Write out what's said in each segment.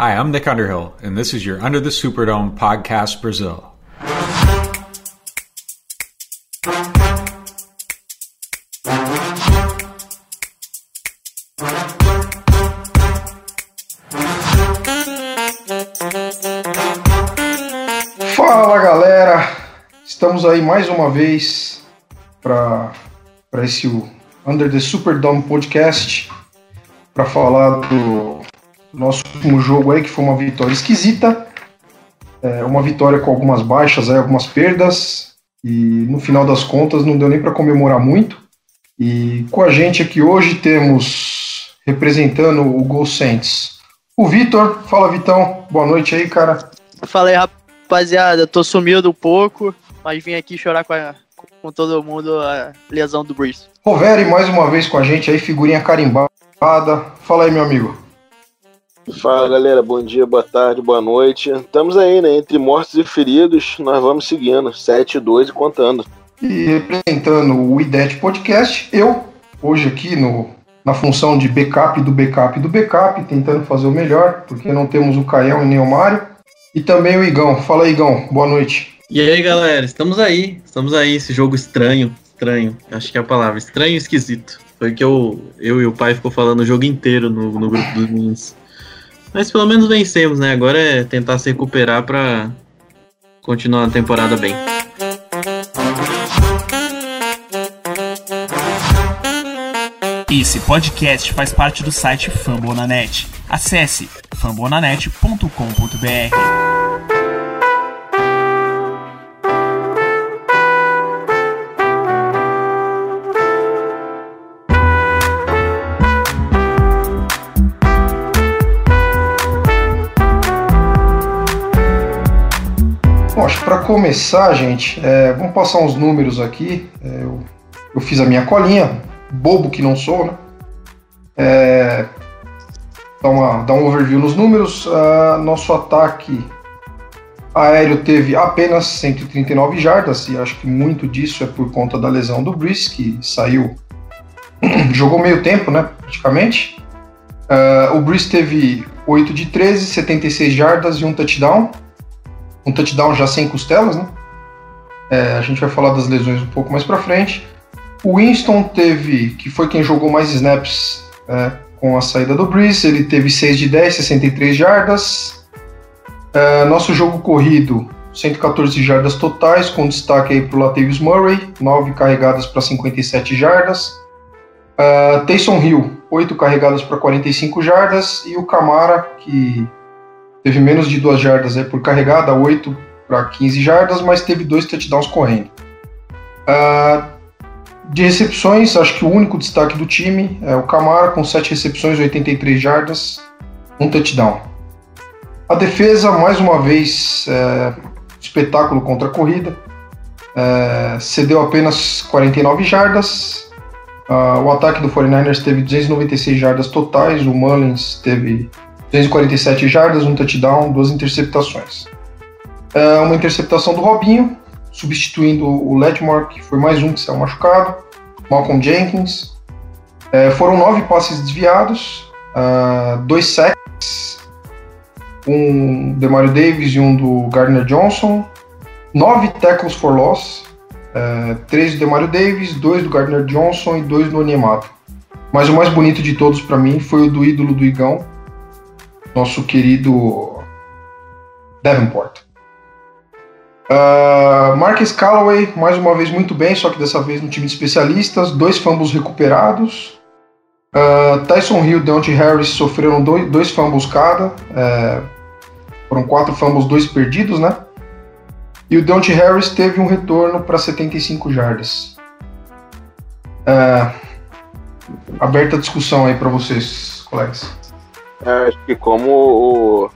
Hi, I'm Nick Underhill, and this is your Under the Superdome podcast Brazil. Fala galera, estamos aí mais uma vez para esse Under the Superdome podcast para falar do nosso último jogo aí que foi uma vitória esquisita, é, uma vitória com algumas baixas, aí, algumas perdas e no final das contas não deu nem para comemorar muito. E com a gente aqui hoje temos representando o Gol Saints o Vitor. Fala Vitão, boa noite aí, cara. Fala aí, rapaziada. Tô sumido um pouco, mas vim aqui chorar com, a, com todo mundo a lesão do Breeze. Roveri mais uma vez com a gente aí, figurinha carimbada. Fala aí, meu amigo. Fala galera, bom dia, boa tarde, boa noite. Estamos aí, né? Entre mortos e feridos, nós vamos seguindo, 7 e 2 e contando. E representando o IDET Podcast, eu, hoje aqui no, na função de backup do backup do backup, tentando fazer o melhor, porque não temos o Caião e nem o Mário. E também o Igão. Fala aí, Igão, boa noite. E aí, galera, estamos aí, estamos aí, esse jogo estranho, estranho, acho que é a palavra, estranho e esquisito. Foi que eu, eu e o pai ficou falando o jogo inteiro no, no grupo dos meninos. Mas pelo menos vencemos, né? Agora é tentar se recuperar para continuar a temporada bem. Esse podcast faz parte do site Fambonanet. Acesse fambonanet.com.br. começar, gente, é, vamos passar uns números aqui. É, eu, eu, fiz a minha colinha, bobo que não sou, né? É, dá, uma, dá um overview nos números. Uh, nosso ataque aéreo teve apenas 139 jardas, e acho que muito disso é por conta da lesão do Brice, que saiu, jogou meio tempo, né? Praticamente. Uh, o Brice teve 8 de 13, 76 jardas e um touchdown um touchdown já sem costelas, né? É, a gente vai falar das lesões um pouco mais para frente. O Winston teve, que foi quem jogou mais snaps é, com a saída do Breeze, ele teve 6 de 10, 63 jardas. É, nosso jogo corrido, 114 jardas totais, com destaque aí para o Latavius Murray, 9 carregadas para 57 jardas. Uh, Taysom Hill, 8 carregadas para 45 jardas. E o Camara, que teve menos de 2 jardas aí por carregada, 8 para 15 jardas, mas teve dois touchdowns correndo. Uh, de recepções, acho que o único destaque do time é o Camara, com 7 recepções, 83 jardas, um touchdown. A defesa, mais uma vez, é, espetáculo contra a corrida, é, cedeu apenas 49 jardas. Uh, o ataque do 49ers teve 296 jardas totais, o Mullins teve 247 jardas, um touchdown, duas interceptações. Uh, uma interceptação do Robinho, substituindo o Ledmore, que foi mais um que saiu machucado. Malcolm Jenkins. Uh, foram nove passes desviados, uh, dois sacks, um do Mario Davis e um do Gardner Johnson. Nove tackles for loss, três do Demario Davis, dois do Gardner Johnson e dois do Onyemato. Mas o mais bonito de todos para mim foi o do ídolo do Igão, nosso querido Davenport. Uh, Marcus Callaway, mais uma vez muito bem, só que dessa vez no time de especialistas, dois fumbles recuperados. Uh, Tyson Hill e Deontay Harris sofreram dois, dois fumbles cada. É, foram quatro fumbles, dois perdidos, né? E o Deontay Harris teve um retorno para 75 jardas. Uh, aberta a discussão aí para vocês, colegas. É, acho que como o,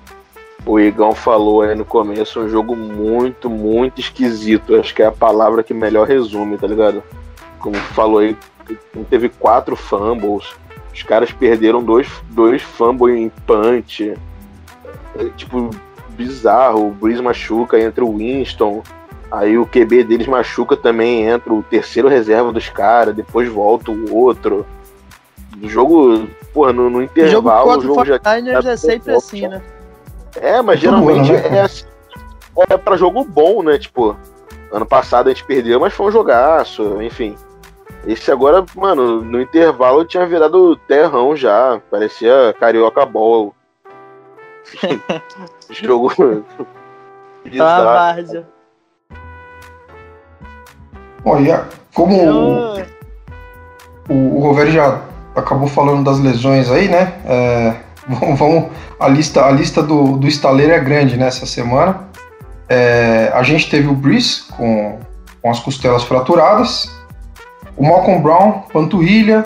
o Igão falou aí no começo, um jogo muito, muito esquisito. Acho que é a palavra que melhor resume, tá ligado? Como falou aí, teve quatro fumbles. Os caras perderam dois, dois fumbles em punch. É, tipo, bizarro. O Breeze machuca, entra o Winston. Aí o QB deles machuca também, entra o terceiro reserva dos caras, depois volta o outro. O jogo, porra, no, no intervalo, o jogo, o jogo já. é sempre assim, né? É, mas geralmente né, é assim. É pra jogo bom, né? Tipo, ano passado a gente perdeu, mas foi um jogaço, enfim. Esse agora, mano, no intervalo tinha virado terrão já. Parecia carioca ball. Jogo. Tá bizarro. várzea. Olha, como o, Eu- o, o Roveri já acabou falando das lesões aí, né? É, vamos, vamos- a lista, a lista do, do estaleiro é grande nessa semana. É, a gente teve o Breeze com, com as costelas fraturadas, o Malcolm Brown, panturrilha,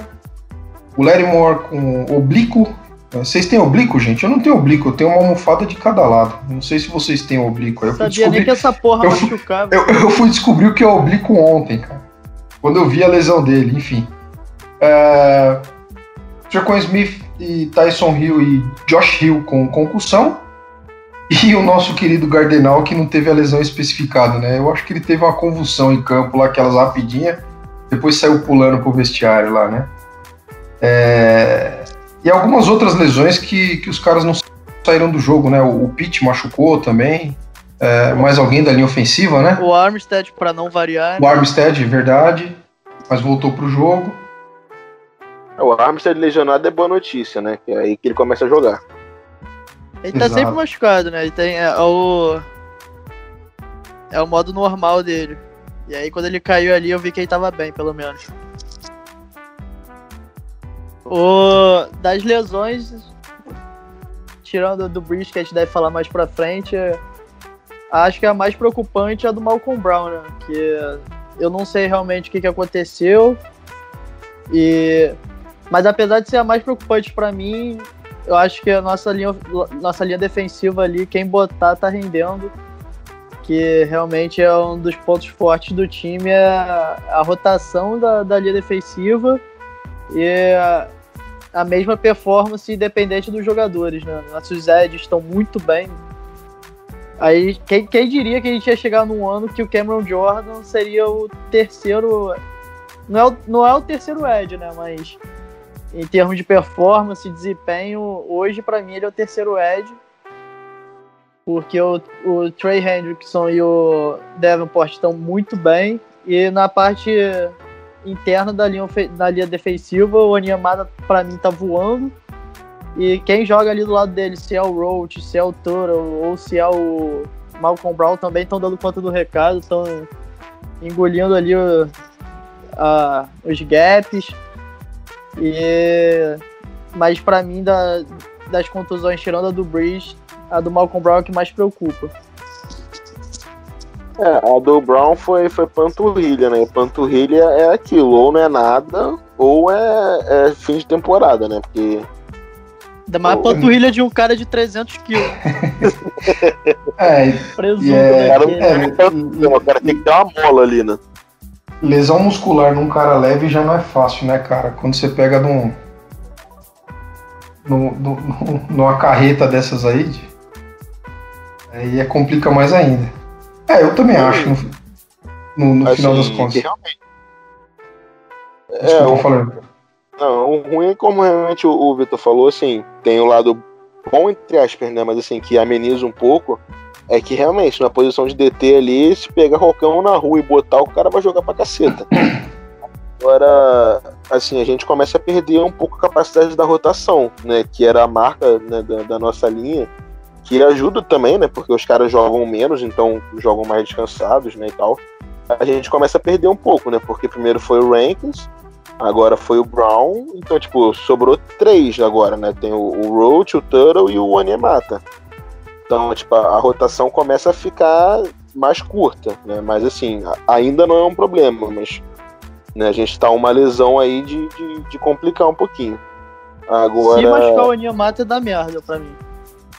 o Moore com oblíquo. É, Vocês têm oblíquo, gente? Eu não tenho oblíquo, eu tenho uma almofada de cada lado. Não sei se vocês têm oblíquo. Eu fui Sabia nem descobrir- que essa porra eu fui- machucava. eu, eu fui descobrir o que é oblíquo ontem, cara. Quando eu vi a lesão dele, enfim. É... Jacon Smith e Tyson Hill e Josh Hill com concussão. E o nosso querido Gardenal que não teve a lesão especificada, né? Eu acho que ele teve uma convulsão em campo lá, aquelas rapidinhas. Depois saiu pulando pro vestiário lá, né? É, E algumas outras lesões que, que os caras não saíram do jogo, né? O, o Pitt machucou também. É, mais alguém da linha ofensiva, né? O Armstead, pra não variar. O Armstead, verdade, mas voltou pro jogo. O Armstead lesionado é boa notícia, né? Que é aí que ele começa a jogar. Ele tá Exato. sempre machucado, né? Ele tem é, o. É o modo normal dele. E aí quando ele caiu ali eu vi que ele tava bem, pelo menos. O... Das lesões. Tirando do Breeze, que a gente deve falar mais pra frente. Acho que a mais preocupante é a do Malcolm Brown, né? Que eu não sei realmente o que, que aconteceu. E. Mas apesar de ser a mais preocupante pra mim, eu acho que a nossa linha, nossa linha defensiva ali, quem botar tá rendendo. Que realmente é um dos pontos fortes do time, é a, a rotação da, da linha defensiva e a, a mesma performance independente dos jogadores, né? Nossos Eds estão muito bem. Aí, quem, quem diria que a gente ia chegar num ano que o Cameron Jordan seria o terceiro. Não é o, não é o terceiro Ed, né? Mas em termos de performance, desempenho, hoje pra mim ele é o terceiro Ed. Porque o, o Trey Hendrickson e o Davenport estão muito bem. E na parte interna da linha, da linha defensiva, o Onyemata pra mim tá voando. E quem joga ali do lado dele, se é o Roach, se é o Toro ou se é o Malcolm Brown, também estão dando conta do recado, estão engolindo ali o- a- os gaps. E mas pra mim da, das contusões tirando a do Breeze, a do Malcolm Brown é que mais preocupa. É, a do Brown foi, foi panturrilha, né? Panturrilha é aquilo, ou não é nada, ou é, é fim de temporada, né? Porque Ainda mais a panturrilha de um cara de 300 quilos. É, Presunto, é- né? cara, Que- é, o cara tem que ter uma mola ali, né? Lesão muscular num cara leve já não é fácil, né, cara? Quando você pega num, num- num- numa carreta dessas aí, aí é, complica mais ainda. É, eu também acho, no, no- final das Assim, contas. realmente. É, Desculpa, falando. não, o ruim é como realmente o, o Vitor falou, assim, tem o lado bom, entre aspas, né? Mas assim, que ameniza um pouco. É que realmente, na posição de DT ali, se pegar Rocão na rua e botar, o cara vai jogar pra caceta. Agora, assim, a gente começa a perder um pouco a capacidade da rotação, né? Que era a marca né, da, da nossa linha, que ajuda também, né? Porque os caras jogam menos, então jogam mais descansados, né? E tal. A gente começa a perder um pouco, né? Porque primeiro foi o Rankins, agora foi o Brown, então, tipo, sobrou três agora, né? Tem o, o Roach, o Turtle e o Onyemata. Então, tipo, a, a rotação começa a ficar mais curta, né? Mas assim, a- ainda não é um problema, mas né, a gente tá uma lesão aí de, de, de complicar um pouquinho. Agora. Se machucar o Onyemata dá merda pra mim.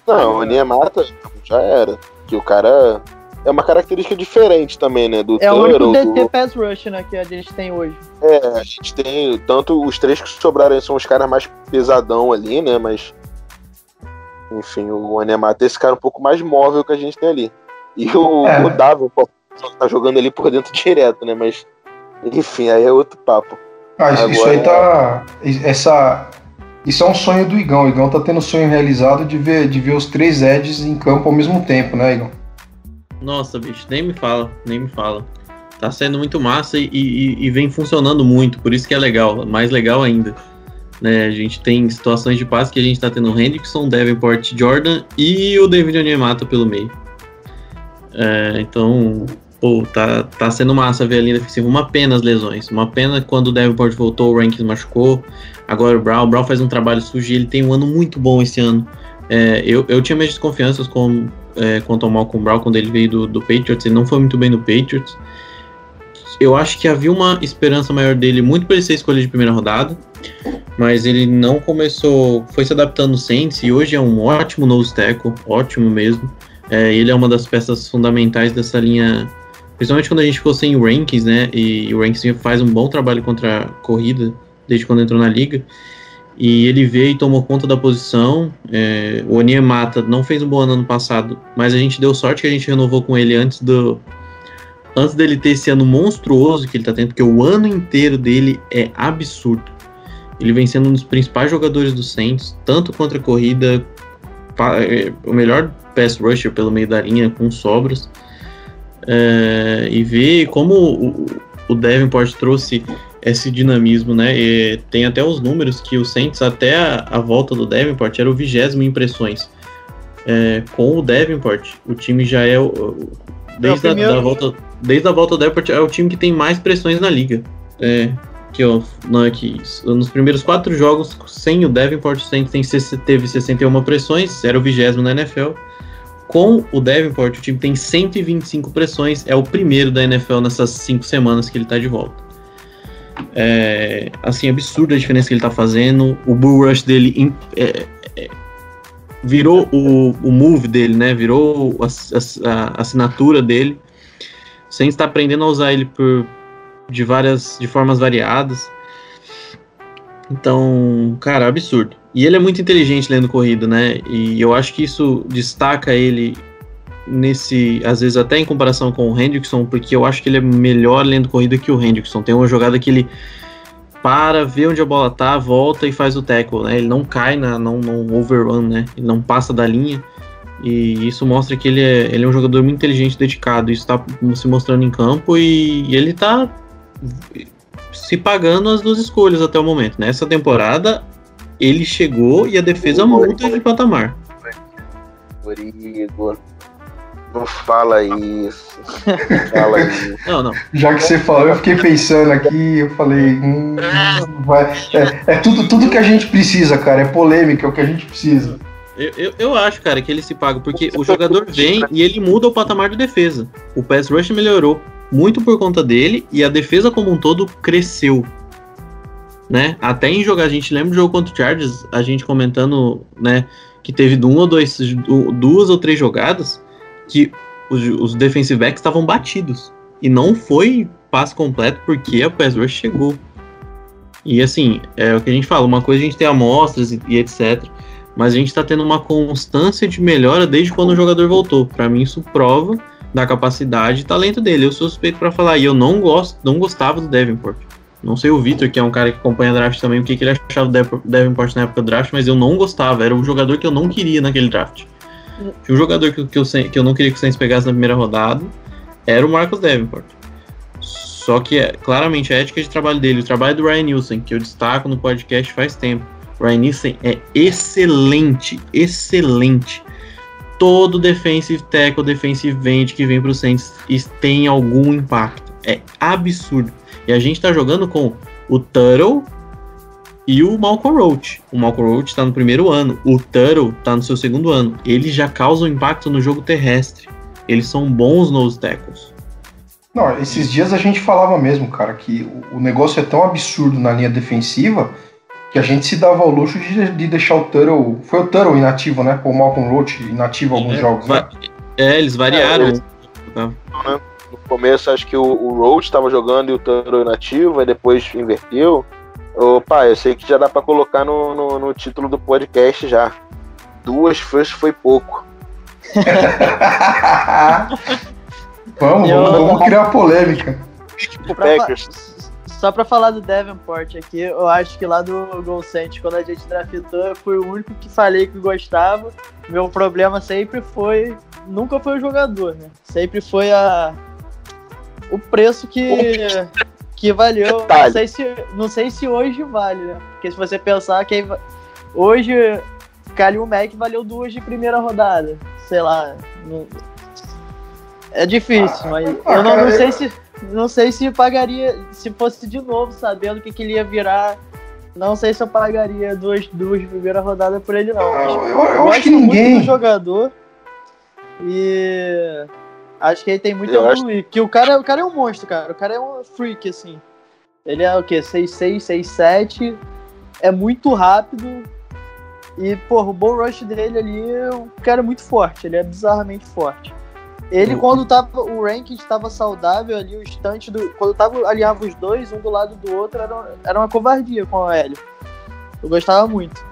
Não, o Onyemata já era. Que o cara. É uma característica diferente também, né? Do É o único DT do... pass rush, né, que a gente tem hoje. É, a gente tem. Tanto os três que sobraram aí são os caras mais pesadão ali, né? Mas. Enfim, o Onemata é esse cara um pouco mais móvel que a gente tem ali. E o, É. o Davi, pô, tá jogando ali por dentro direto, né? Mas. Enfim, aí é outro papo. Ah, isso, isso aí tá. Essa. isso é um sonho do Igão. O Igão tá tendo o sonho realizado de ver, de ver os três Eds em campo ao mesmo tempo, né, Igão? Nossa, bicho, nem me fala, nem me fala. Tá sendo muito massa e, e, e vem funcionando muito, por isso que é legal, mais legal ainda. Né, a gente tem situações de passe que a gente tá tendo o Hendrickson, Davenport, Jordan e o David Onyemata pelo meio. É, então, pô, tá, tá sendo massa ver a linha defensiva. Uma pena as lesões. Uma pena quando o Davenport voltou, o Rankins machucou. Agora o Brown. O Brown faz um trabalho sujo ele tem um ano muito bom esse ano. É, eu, eu tinha minhas desconfianças com, é, quanto ao Malcolm Brown quando ele veio do, do Patriots. Ele não foi muito bem no Patriots. Eu acho que havia uma esperança maior dele, muito por ele ser escolha de primeira rodada. Mas ele não começou. Foi se adaptando no Saints e hoje é um ótimo nose tackle. Ótimo mesmo. É, ele é uma das peças fundamentais dessa linha, principalmente quando a gente ficou sem Rankings, né? E o Rankings faz um bom trabalho contra a corrida desde quando entrou na liga. E ele veio e tomou conta da posição. É, o Onyemata não fez um bom ano ano passado, mas a gente deu sorte que a gente renovou com ele antes do antes dele ter esse ano monstruoso que ele tá tendo, porque o ano inteiro dele é absurdo. Ele vem sendo um dos principais jogadores do Saints, tanto contra a corrida, é, o melhor pass rusher pelo meio da linha, com sobras. É, e ver como o, o Davenport trouxe esse dinamismo, né? E tem até os números que o Saints, até a, a volta do Davenport, era o vigésimo em impressões. É, com o Davenport, o time já é. O, desde, é a, da volta, desde a volta do Davenport, é o time que tem mais pressões na liga. É, que, ó, não, é que nos primeiros quatro jogos, sem o Davenport, Saints teve 61 pressões, era o vigésimo na NFL. Com o Davenport, o time tem 125 pressões, é o primeiro da NFL nessas cinco semanas que ele está de volta. É, assim, absurda a diferença que ele está fazendo. O bull rush dele é, é, virou o, o move dele, né? Virou a, a, a assinatura dele. Sem estar aprendendo a usar ele por, de várias, de formas variadas. Então, cara, absurdo. E ele é muito inteligente lendo corrida, né? E eu acho que isso destaca ele nesse, às vezes até em comparação com o Hendrickson, porque eu acho que ele é melhor lendo corrida que o Hendrickson. Tem uma jogada que ele para, vê onde a bola tá, volta e faz o tackle, né? Ele não cai na não, não overrun, né? Ele não passa da linha. E isso mostra que ele é, ele é um jogador muito inteligente, dedicado. Isso está se mostrando em campo e, e ele está se pagando as duas escolhas até o momento. Nessa temporada, ele chegou e a defesa muda de patamar. Igor, não fala isso. fala isso. Não, não. Já que você falou, eu fiquei pensando aqui, eu falei, hum, vai. É, é, tudo, tudo que a gente precisa, cara. É polêmica, é o que a gente precisa. Eu, eu, eu, acho, cara, que ele se paga, porque o jogador vem e ele muda o patamar de defesa. O pass rush melhorou muito por conta dele e a defesa como um todo cresceu. Né? Até em jogar, a gente lembra do jogo contra o Chargers, a gente comentando, né, que teve um ou dois, duas ou três jogadas que os, os defensive backs estavam batidos. E não foi passe completo porque a pass rush chegou. E assim, é o que a gente fala, uma coisa a gente tem amostras e, e etc. Mas a gente está tendo uma constância de melhora desde quando o jogador voltou. Para mim, isso prova da capacidade e talento dele. Eu sou suspeito para falar. E eu não gosto, não gostava do Davenport. Não sei o Victor, que é um cara que acompanha draft também, o que, que ele achava do Davenport na época do draft, mas eu não gostava. Era o jogador que eu não queria naquele draft. Tinha um jogador que, que, eu, que eu não queria que o Saints pegasse na primeira rodada, era o Marcos Davenport. Só que, é, claramente, a ética de trabalho dele, o trabalho do Ryan Nielsen, que eu destaco no podcast faz tempo. Ryan Nielsen é excelente, excelente. Todo defensive tackle, defensive end que vem para o Saints tem algum impacto. É absurdo. E a gente está jogando com o Tuttle, e o Malcolm Roach. O Malcolm Roach está no primeiro ano, o Tuttle está no seu segundo ano. Eles já causam impacto no jogo terrestre. Eles são bons nos tackles. Não, esses dias a gente falava mesmo, cara, que o negócio é tão absurdo na linha defensiva que a gente se dava ao luxo de, de deixar o Tuttle. Foi o Tuttle inativo, né? O Malcolm Roach inativo alguns é, jogos, né? É, eles variaram. É, eles... Tá. No começo acho que o, o Roach estava jogando e o Tuttle inativo, aí depois inverteu. Opa, eu sei que já dá para colocar no, no, no, título do podcast já. Duas first foi pouco. vamos, eu... vamos, vamos criar polêmica. Pra, só pra falar do Davenport aqui, eu acho que lá do Gol quando a gente draftou, eu fui o único que falei que gostava. Meu problema sempre foi. Nunca foi o jogador, né? Sempre foi a. O preço que. Que valeu. Não sei, se, não sei se hoje vale, né? Porque se você pensar que hoje Kalil Mack valeu duas de primeira rodada. Sei lá. Não... É difícil, ah, mas ah, eu não, não sei se não sei se pagaria, se fosse de novo, sabendo o que, que ele ia virar. Não sei se eu pagaria duas, duas de primeira rodada por ele, não. Eu, eu, eu, eu acho que ninguém. Muito do jogador. E acho que ele tem muito a evoluir. Acho... Que o cara, o cara é um monstro, cara. O cara é um freak, assim. Ele é o quê? 6'6, 6'7. É muito rápido. E, porra, o bull rush dele ali, o cara é muito forte. Ele é bizarramente forte. Ele, uhum. quando tava. O ranking estava saudável ali, o estante do. Quando tava aliava os dois, um do lado do outro, era, era uma covardia com o Hélio. Eu gostava muito.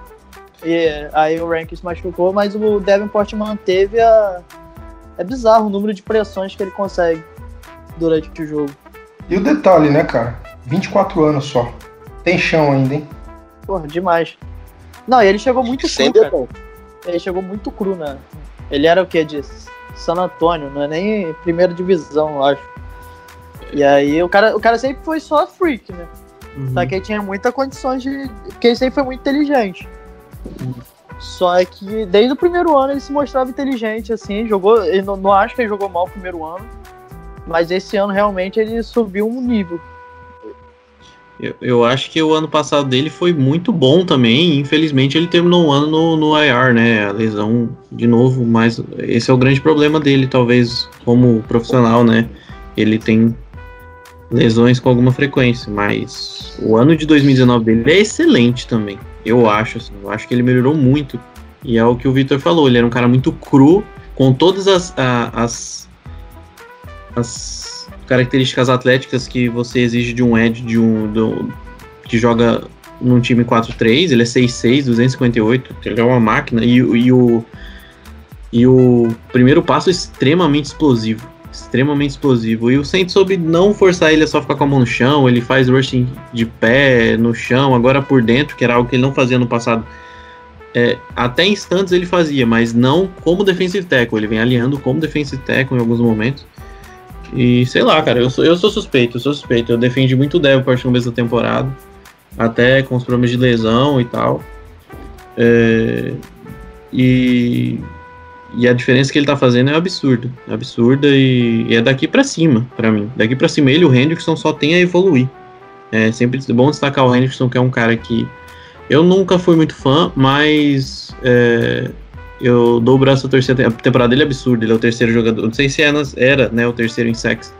E aí o ranking se machucou, mas o Davenport manteve a. É bizarro o número de pressões que ele consegue durante o jogo. E o detalhe, né, cara? 24 anos só. Tem chão ainda, hein? Porra, demais. Não, e ele chegou muito cru, cara. Ele chegou muito cru, né? Ele era o que disso? San Antônio, não é nem primeira divisão, eu acho. E aí o cara, o cara sempre foi só freak, né? Uhum. Só que ele tinha muita condições de. Porque ele sempre foi muito inteligente. Uhum. Só que desde o primeiro ano ele se mostrava inteligente, assim, jogou. Não, não acho que ele jogou mal o primeiro ano. Mas esse ano realmente ele subiu um nível. Eu, eu, acho que o ano passado dele foi muito bom também. Infelizmente, ele terminou o ano no, no IR, né? A lesão de novo, mas esse é o grande problema dele, talvez, como profissional, né? Ele tem lesões com alguma frequência, mas o ano de 2019 dele é excelente também. Eu acho, assim, eu acho que ele melhorou muito. E é o que o Victor falou, ele era um cara muito cru, com todas as, as, as características atléticas que você exige de um Ed de um do, que joga num time 4-3, ele é 6-6, 258, ele é uma máquina, e, e, o, e o primeiro passo é extremamente explosivo. Extremamente explosivo. E o Saints soube não forçar ele a só ficar com a mão no chão, ele faz rushing de pé, no chão, agora por dentro, que era algo que ele não fazia no passado. É, até instantes ele fazia, mas não como defensive tackle. Ele vem alinhando como defensive tackle em alguns momentos. E sei lá, cara, eu sou, eu sou suspeito, eu sou suspeito. Eu defendi muito o Davenport no começo da temporada, até com os problemas de lesão e tal. É, e, e a diferença que ele tá fazendo é absurda. É absurda e, e é daqui para cima, para mim. Daqui para cima, ele e o Hendrickson só tem a evoluir. É sempre bom destacar o Hendrickson, que é um cara que eu nunca fui muito fã, mas é, eu dou o braço a torcer. A temporada dele é absurda, ele é o terceiro jogador. Não sei se era, era né, o terceiro em sex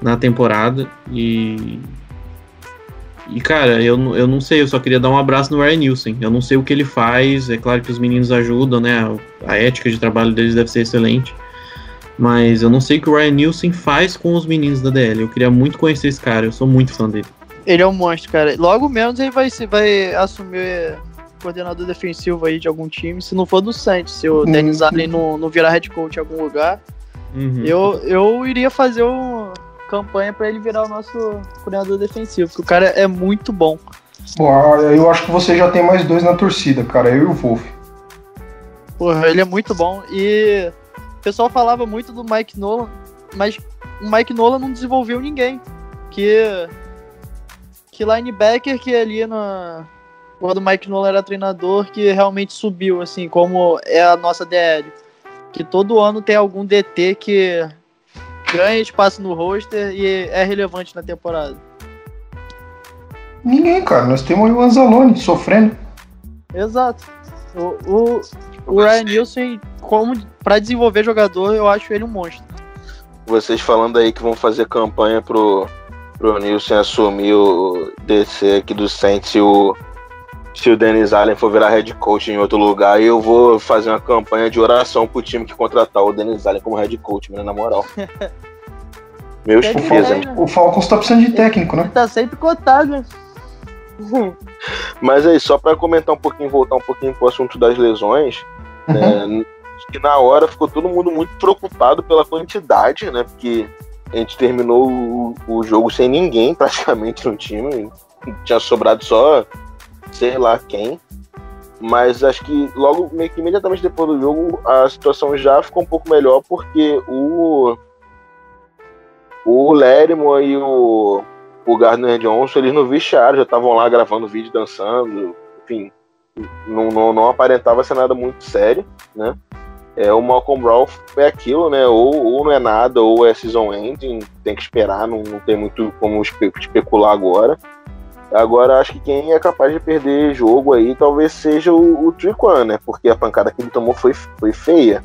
na temporada. E. E, cara, eu, eu não sei, eu só queria dar um abraço no Ryan Nielsen. Eu não sei o que ele faz, é claro que os meninos ajudam, né? A, a ética de trabalho deles deve ser excelente. Mas eu não sei o que o Ryan Nielsen faz com os meninos da DL. Eu queria muito conhecer esse cara, eu sou muito fã dele. Ele é um monstro, cara. Logo menos ele vai, vai assumir coordenador defensivo aí de algum time, se não for do Saints, se o uhum. Dennis Allen não, não virar head coach em algum lugar, uhum. eu, eu iria fazer uma campanha para ele virar o nosso coordenador defensivo, porque o cara é muito bom. Bom, eu acho que você já tem mais dois na torcida, cara, eu e o Wolf. Porra, ele é muito bom e o pessoal falava muito do Mike Nolan, mas o Mike Nolan não desenvolveu ninguém. Que que linebacker que ali na quando o Mike Nolan era treinador, que realmente subiu, assim, como é a nossa DL. Que todo ano tem algum DT que ganha espaço no roster e é relevante na temporada. Ninguém, cara. Nós temos o Anzalone sofrendo. Exato. O, o, o Ryan Nielsen, como para desenvolver jogador, eu acho ele um monstro. Vocês falando aí que vão fazer campanha pro, pro Nielsen assumir o DC aqui do Saints e o se o Dennis Allen for virar head coach em outro lugar, eu vou fazer uma campanha de oração pro time que contratar o Dennis Allen como head coach, na moral. Meus pêsames. O Falcons tá precisando de técnico, né? Ele tá sempre cotado, né? Mas aí, só para comentar um pouquinho, voltar um pouquinho pro assunto das lesões, uhum. né, que na hora ficou todo mundo muito preocupado pela quantidade, né? Porque a gente terminou o, o jogo sem ninguém praticamente no time. Tinha sobrado só sei lá quem. Mas acho que logo, meio que imediatamente depois do jogo, a situação já ficou um pouco melhor, porque o. O Lérimo e o, o Gardner Johnson, eles não vestiaram, já estavam lá gravando vídeo, dançando, enfim. Não, não, não aparentava ser nada muito sério, né? É, o Malcolm Brown é aquilo, né? Ou, ou não é nada, ou é season ending, tem que esperar, não, não tem muito como espe especular agora. Agora acho que quem é capaz de perder jogo aí talvez seja o, o Triquan, né? Porque a pancada que ele tomou foi, foi feia.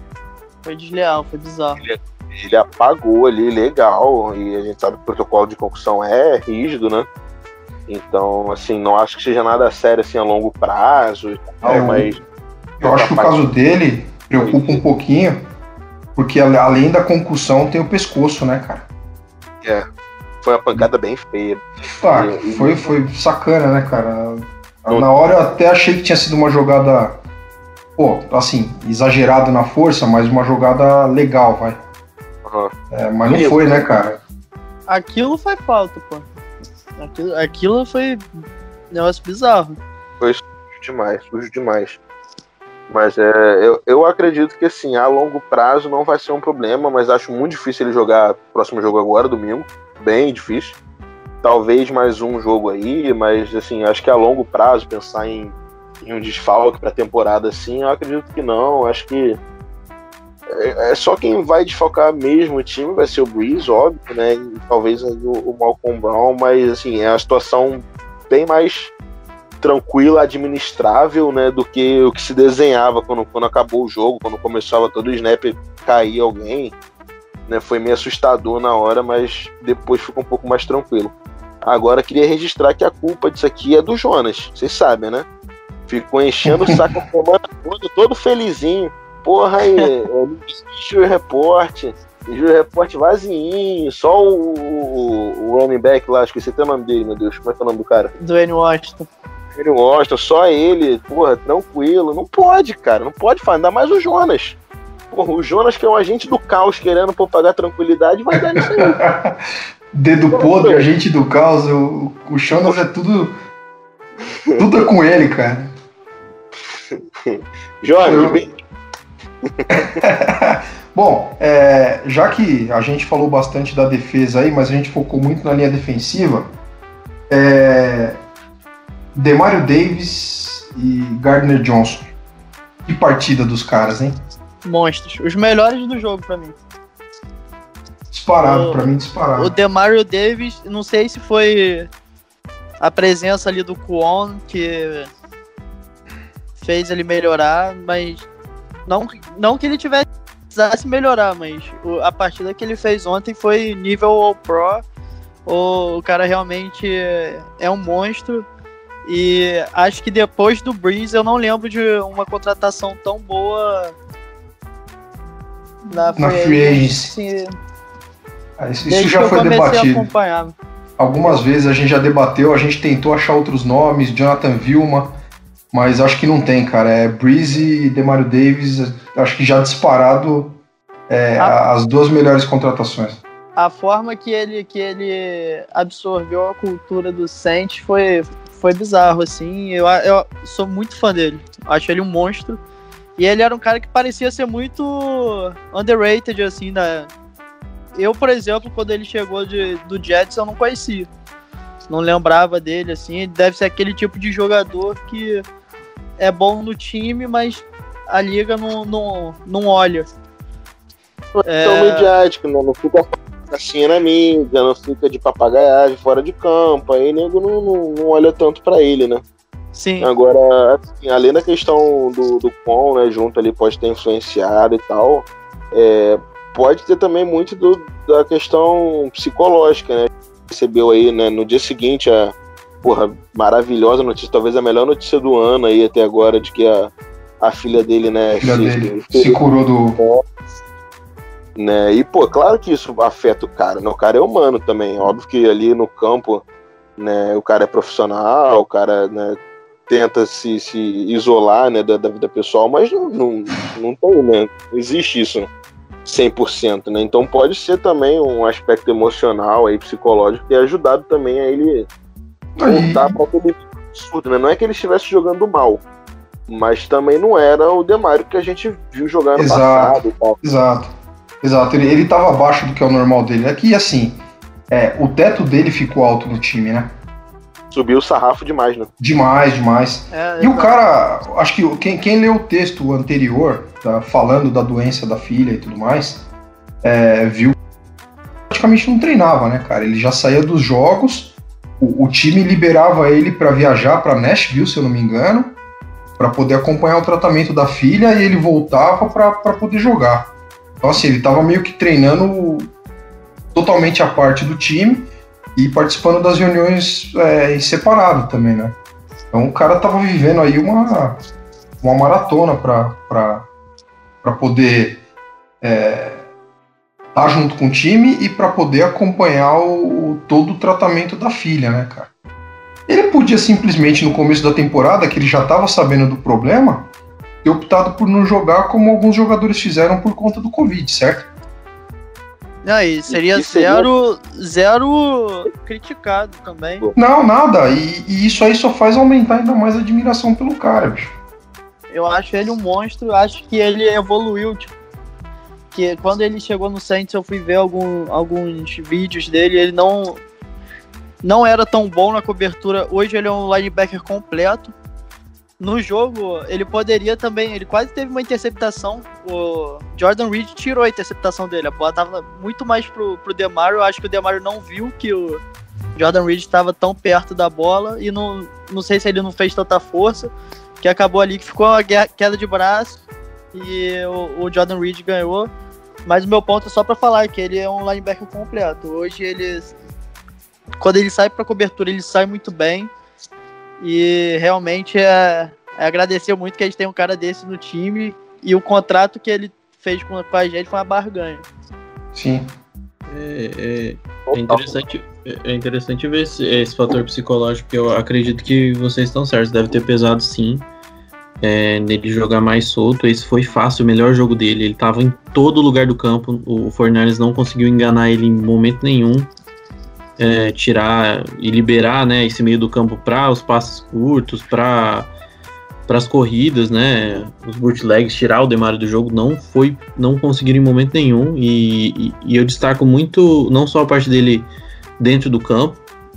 Foi desleal, foi bizarro. Ele, ele apagou ali legal, e a gente sabe que o protocolo de concussão é rígido, né? Então, assim, não acho que seja nada sério assim a longo prazo e tal, É, mas. Eu acho que o caso dele preocupa um pouquinho, porque além da concussão tem o pescoço, né, cara? É, foi uma pancada bem feia. Tá, E- e- foi, foi sacana, né, cara? Na hora eu até achei que tinha sido uma jogada, pô, assim, exagerado na força, mas uma jogada legal, vai. Aham. É, mas não foi, né, cara? Aquilo foi falta, pô. Aquilo, aquilo foi negócio bizarro. sujo demais, sujo demais. Mas é, eu, eu acredito que assim, a longo prazo não vai ser um problema, mas acho muito difícil ele jogar o próximo jogo agora, domingo. Bem difícil. Talvez mais um jogo aí, mas assim, acho que a longo prazo, pensar em, em um desfalque pra temporada assim, eu acredito que não. Acho que é, é só quem vai desfalcar mesmo o time vai ser o Breeze, óbvio, né? E talvez o, o Malcolm Brown, mas assim, é uma situação bem mais tranquila, administrável, né, do que o que se desenhava quando, quando acabou o jogo, quando começava todo o snap cair alguém, né, foi meio assustador na hora, mas depois ficou um pouco mais tranquilo. Agora queria registrar que a culpa disso aqui é do Jonas, vocês sabem, né? Ficou enchendo o saco semana toda, todo felizinho. Porra aí, Injury Report, Injury Report vazinho, só o, o, o running back lá, esqueci até o nome dele, meu Deus, como é que é o nome do cara? Dwayne Washington. Ele gosta, só ele, porra, tranquilo. Não pode, cara, não pode falar, ainda mais o Jonas. Porra, o Jonas, que é um agente do caos, querendo propagar tranquilidade, vai dar nisso aí. Dedo podre, agente do caos, o, o Jonas é tudo. Tudo é com ele, cara. Jonas, Eu- bem- Bom, é, já que a gente falou bastante da defesa aí, mas a gente focou muito na linha defensiva, é, Demario Davis e Gardner Johnson. Que partida dos caras, hein? Monstros. Os melhores do jogo pra mim. Disparado, O- pra mim O disparado. Demario Davis, não sei se foi a presença ali do Kwon que fez ele melhorar, mas não, não que ele tivesse precisasse melhorar, mas o- a partida que ele fez ontem foi nível All Pro. O, o cara realmente é, é um monstro. E acho que depois do Breeze eu não lembro de uma contratação tão boa na, Na free agency. Ah, Isso, desde já foi a debatido. Algumas vezes a gente já debateu, a gente tentou achar outros nomes, Jonathan Vilma, mas acho que não tem, cara. É Breeze e Demario Davis, acho que já disparado é, Ah. as duas melhores contratações. a forma que ele, que ele absorveu a cultura do Saints foi, foi bizarro, assim. Eu, eu sou muito fã dele. Acho ele um monstro. E ele era um cara que parecia ser muito underrated, assim, da... Eu, por exemplo, quando ele chegou de, do Jets, eu não conhecia. Não lembrava dele, assim. Ele deve ser aquele tipo de jogador que é bom no time, mas a liga não, não, não olha. É. tão midiático, né? Não fica assim na mídia, não fica de papagaiagem fora de campo. Aí nego não, não, não olha tanto pra ele, né? Sim. Agora, assim, além da questão do, do Con, né, junto ali pode ter influenciado e tal, é, pode ter também muito do- da questão psicológica, né? Recebeu aí, né, no dia seguinte a porra, maravilhosa notícia, talvez a melhor notícia do ano aí até agora, de que a, a filha dele, né, Filha se- dele se- se curou do. né? E, pô, claro que isso afeta o cara, né? O cara é humano também. Óbvio que ali no campo, né, o cara é profissional, o cara, né, tenta se, se isolar, né, da, da vida pessoal, mas não, não, não tem, né? Não existe isso. 100%, né? Então pode ser também um aspecto emocional aí, psicológico, ter ajudado também a ele voltar para aquele absurdo, né? Não é que ele estivesse jogando mal, mas também não era o Demário que a gente viu jogar no Exato. passado e tal. Exato. Exato. Ele, ele tava abaixo do que é o normal dele. É que, assim, é, o teto dele ficou alto no time, né? Subiu o sarrafo demais, né? Demais, demais. É, E o cara, acho que quem, quem leu o texto anterior, tá, falando da doença da filha e tudo mais, é, viu que praticamente não treinava, né, cara? Ele já saía dos jogos, o, o time liberava ele para viajar para Nashville, se eu não me engano, para poder acompanhar o tratamento da filha e ele voltava para poder jogar. Então, assim, ele tava meio que treinando totalmente à parte do time e participando das reuniões é, em separado também, né? Então o cara tava vivendo aí uma, uma maratona para poder estar tá junto com o time e para poder acompanhar o- todo o tratamento da filha, né, cara? Ele podia simplesmente, no começo da temporada, que ele já estava sabendo do problema, ter optado por não jogar como alguns jogadores fizeram por conta do Covid, certo? Não, e seria E seria- zero, zero criticado também. Não, nada. E, e isso aí só faz aumentar ainda mais a admiração pelo cara, bicho. Eu acho ele um monstro, acho que ele evoluiu, tipo, que quando ele chegou no Saints eu fui ver algum, alguns vídeos dele, ele não não era tão bom na cobertura. Hoje ele é um linebacker completo. No jogo, ele poderia também, ele quase teve uma interceptação. O Jordan Reed tirou a interceptação dele. A bola tava muito mais pro, pro Demario. Eu acho que o Demario não viu que o Jordan Reed estava tão perto da bola e não, não sei se ele não fez tanta força que acabou ali que ficou guerra- queda de braço e o, o Jordan Reed ganhou. Mas o meu ponto é só pra falar que ele é um linebacker completo. Hoje ele quando ele sai pra cobertura, ele sai muito bem. E realmente é, é agradecer muito que a gente tem um cara desse no time e o contrato que ele fez com, com a gente foi uma barganha. Sim. É, é- é interessante, é- é interessante ver esse, esse fator psicológico, que eu acredito que vocês estão certos. Deve ter pesado sim. É, nele jogar mais solto. Esse foi fácil, o melhor jogo dele. Ele tava em todo lugar do campo. O Fornales não conseguiu enganar ele em momento nenhum. É, tirar e liberar né, esse meio do campo para os passes curtos, para para as corridas, né? Os bootlegs, tirar o Demário do jogo não foi, não conseguiram em momento nenhum. E, e- e eu destaco muito, não só a parte dele dentro do campo,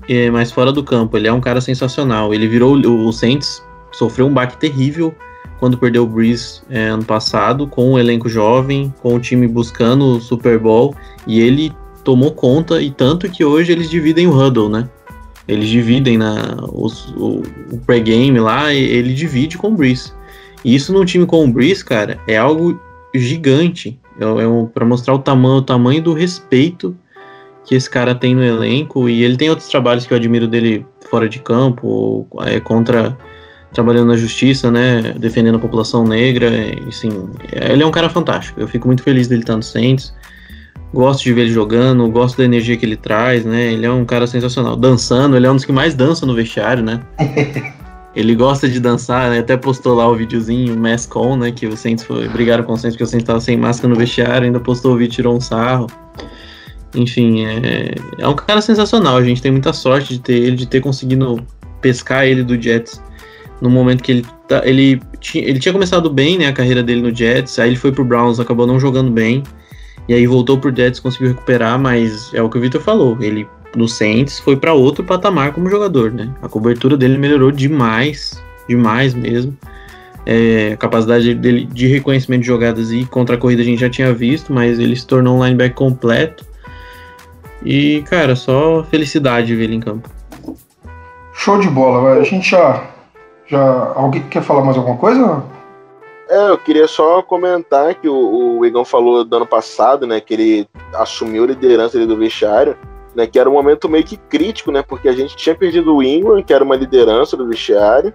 eh, mas fora do campo. Ele é um cara sensacional. Ele virou o, o Saints, sofreu um baque terrível quando perdeu o Breeze eh, ano passado, com o elenco jovem, com o time buscando o Super Bowl, e ele tomou conta, e tanto que hoje eles dividem o huddle, né? Eles dividem na, os- o, o pre-game lá, ele divide com o Breeze. E isso num time com o Breeze, cara, é algo gigante. É, é um, para mostrar o tamanho, o tamanho do respeito que esse cara tem no elenco. E ele tem outros trabalhos que eu admiro dele fora de campo, é, contra trabalhando na justiça, né, defendendo a população negra. Assim, ele é um cara fantástico. Eu fico muito feliz dele estar no Saints. Gosto de ver ele jogando, gosto da energia que ele traz, né? Ele é um cara sensacional. Dançando, ele é um dos que mais dança no vestiário, né? Ele gosta de dançar, né? Até postou lá o videozinho, o Mask On, né? Que o Saints foi. Brigaram com o Saints porque o Saints tava sem máscara no vestiário, ainda postou o vídeo, tirou um sarro. Enfim, é, é um cara sensacional. A gente tem muita sorte de ter ele, de ter conseguido pescar ele do Jets no momento que ele tá, ele, tinha, ele tinha começado bem, né, a carreira dele no Jets, aí ele foi pro Browns, acabou não jogando bem, e aí voltou pro Jets, conseguiu recuperar, mas é o que o Victor falou, ele no Saints foi para outro patamar como jogador, né? A cobertura dele melhorou demais, demais mesmo. É, a capacidade dele de reconhecimento de jogadas e contra a corrida a gente já tinha visto, mas ele se tornou um linebacker completo. E, cara, só felicidade ver ele em campo. Show de bola, vai. A gente já. já alguém quer falar mais alguma coisa? É, eu queria só comentar que o, o Igão falou do ano passado, né, que ele assumiu a liderança do vestiário, né, que era um momento meio que crítico, né, porque a gente tinha perdido o Ingram, que era uma liderança do vestiário,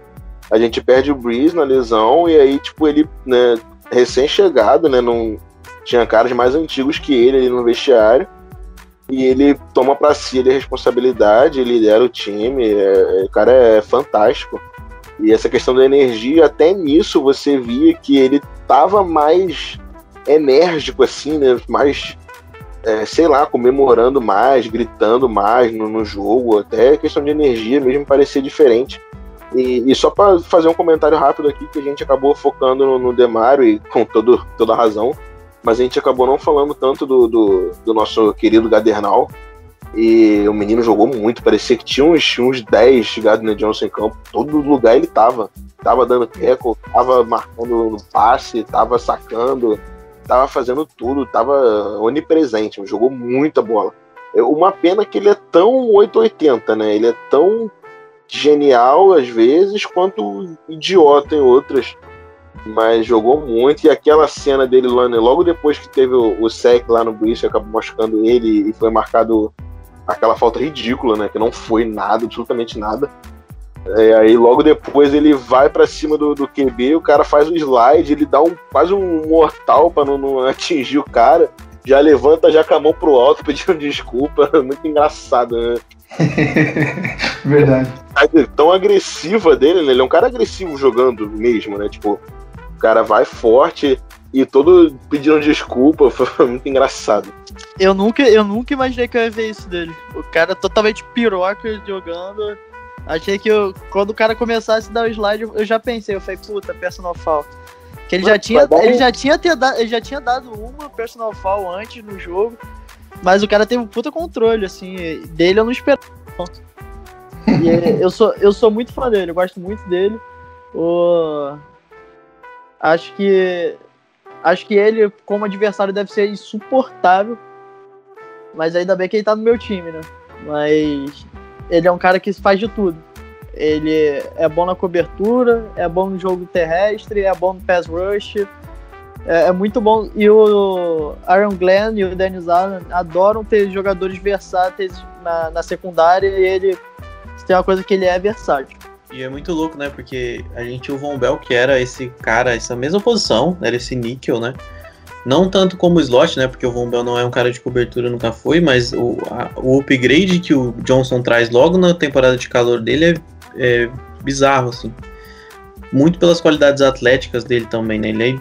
a gente perde o Breeze na lesão, e aí, tipo, ele, né, recém-chegado, né, não tinha caras mais antigos que ele ali no vestiário, e ele toma pra si a responsabilidade, lidera o time, é, o cara é fantástico. E essa questão da energia, até nisso você via que ele tava mais enérgico, assim, né? Mais, é, sei lá, comemorando mais, gritando mais no, no jogo, até questão de energia mesmo parecia diferente. E, e só para fazer um comentário rápido aqui, que a gente acabou focando no, no e com todo, toda razão, mas a gente acabou não falando tanto do, do, do nosso querido Gadernal. E o menino jogou muito, parecia que tinha uns, uns 10 Gardner Johnson em campo. Todo lugar ele tava. Tava dando tackle, tava marcando no passe, tava sacando, tava fazendo tudo, tava onipresente, jogou muita bola. É uma pena que ele é tão 880, né? Ele é tão genial às vezes quanto idiota em outras. Mas jogou muito. E aquela cena dele logo depois que teve o, o sec lá no Bristol, acabou machucando ele e foi marcado aquela falta ridícula, né? Que não foi nada, absolutamente nada. É, aí logo depois ele vai para cima do, do QB, o cara faz um slide, ele dá um, quase um mortal para não, não, atingir o cara, já levanta já com a mão pro alto pedindo desculpa, muito engraçado, né? Verdade. Tão agressiva dele, né? Ele é um cara agressivo jogando mesmo, né? Tipo, o cara vai forte e todo pedindo desculpa, foi muito engraçado. Eu nunca, eu nunca imaginei que eu ia ver isso dele. O cara totalmente piroca jogando. Achei que eu, quando o cara começasse a dar o slide, eu já pensei, eu falei, puta, personal foul. Que ele já tinha, ele já tinha, ter dado, ele já tinha dado uma personal foul antes no jogo, mas o cara teve um puta controle, assim, dele eu não esperava. E eu sou, eu sou muito fã dele, eu gosto muito dele. O... Acho que acho que ele, como adversário, deve ser insuportável. Mas ainda bem que ele tá no meu time, né? Mas ele é um cara que faz de tudo. Ele é bom na cobertura, é bom no jogo terrestre, é bom no pass rush, é, é muito bom. E o Aaron Glenn e o Dennis Allen adoram ter jogadores versáteis na, na secundária e ele tem uma coisa que ele é versátil. E é muito louco, né? Porque a gente tinha o Von Bell, que era esse cara, essa mesma posição, era esse níquel, né? Não tanto como slot, né? Porque o Von Bell não é um cara de cobertura, nunca foi, mas o, a, o upgrade que o Johnson traz logo na temporada de calor dele é, é bizarro, assim. Muito pelas qualidades atléticas dele também, né? Ele é,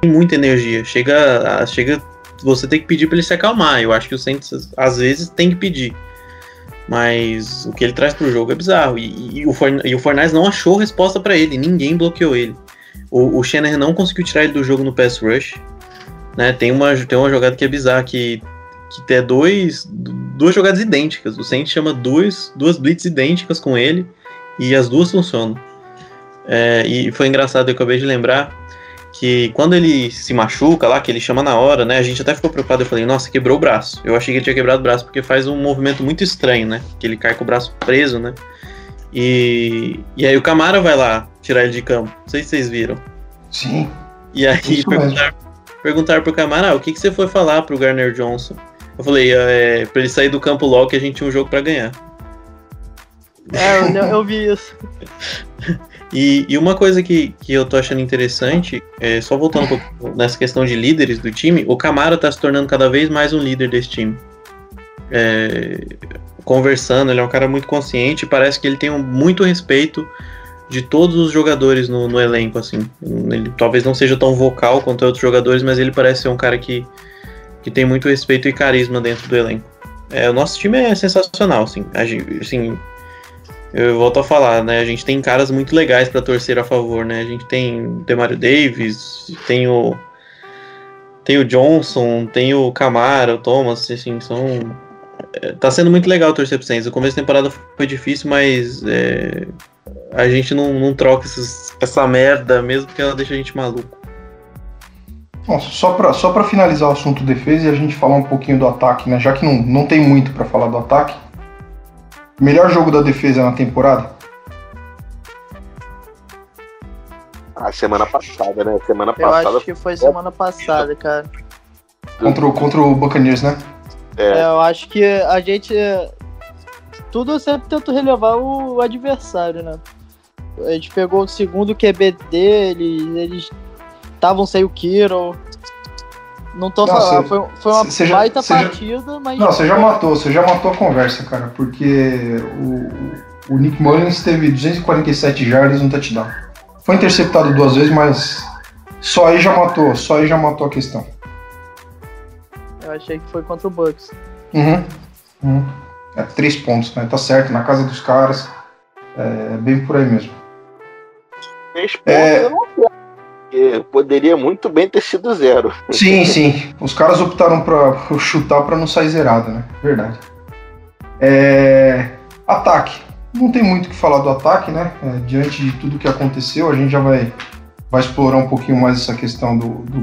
tem muita energia. Chega, chega você tem que pedir para ele se acalmar. Eu acho que o Saints às vezes tem que pedir. Mas o que ele traz pro jogo é bizarro. E, e, o, e o Fornais não achou resposta para ele. Ninguém bloqueou ele. O, o Shannon não conseguiu tirar ele do jogo no pass rush. Né? Tem, uma, tem uma jogada que é bizarra, que, que tem dois, duas jogadas idênticas. O Saints chama dois, duas blitz idênticas com ele e as duas funcionam. É, e foi engraçado, eu acabei de lembrar que quando ele se machuca lá, que ele chama na hora, né? A gente até ficou preocupado. Eu falei, nossa, quebrou o braço. Eu achei que ele tinha quebrado o braço porque faz um movimento muito estranho, né? Que ele cai com o braço preso, né? E, e aí o Camara vai lá tirar ele de campo. Não sei se vocês viram. Sim. E aí perguntaram, perguntaram pro Camara, ah, o que, que você foi falar pro Garner Johnson? Eu falei, é, pra ele sair do campo logo que a gente tinha um jogo para ganhar. É, eu, eu vi isso. E, e, uma coisa que, que eu tô achando interessante, é, só voltando um pouco nessa questão de líderes do time, o Camara tá se tornando cada vez mais um líder desse time. É, conversando, ele é um cara muito consciente, parece que ele tem um, muito respeito de todos os jogadores no, no, elenco, assim. Ele talvez não seja tão vocal quanto outros jogadores, mas ele parece ser um cara que, que tem muito respeito e carisma dentro do elenco. É, o nosso time é sensacional, assim. assim eu volto a falar, né? A gente tem caras muito legais para torcer a favor, né? A gente tem Demario Davis, tem o tem o Johnson, tem o Camara, o Thomas, assim, são é, tá sendo muito legal torcer pro Saints. O começo da temporada foi difícil, mas é, a gente não, não troca esses, essa merda mesmo porque ela deixa a gente maluco. Nossa, só para só pra finalizar o assunto defesa e a gente falar um pouquinho do ataque, né? Já que não, não tem muito para falar do ataque, Melhor jogo da defesa na temporada? A semana passada, né? Semana Eu passada. acho que foi semana passada, cara. Contra o, contra o Buccaneers, né? É. é. eu acho que a gente. Tudo sempre tenta relevar o adversário, né? A gente pegou o segundo QB deles, eles estavam sem o Kiro. Não tô falando, foi, foi uma cê baita já, partida, já, mas. Não, você já matou, você já matou a conversa, cara, porque o, o Nick Mullins teve 247 jardas no touchdown. Foi interceptado duas vezes, mas Só aí já matou, só aí já matou a questão. Eu achei que foi contra o Bucks. Uhum. uhum. É, três pontos, né? Tá certo, na casa dos caras. É bem por aí mesmo. Três pontos é... eu não porque poderia muito bem ter sido zero. Sim, sim. Os caras optaram para chutar para não sair zerado, né? Verdade. É... Ataque. Não tem muito o que falar do ataque, né? É, diante de tudo que aconteceu, a gente já vai, vai explorar um pouquinho mais essa questão do, do.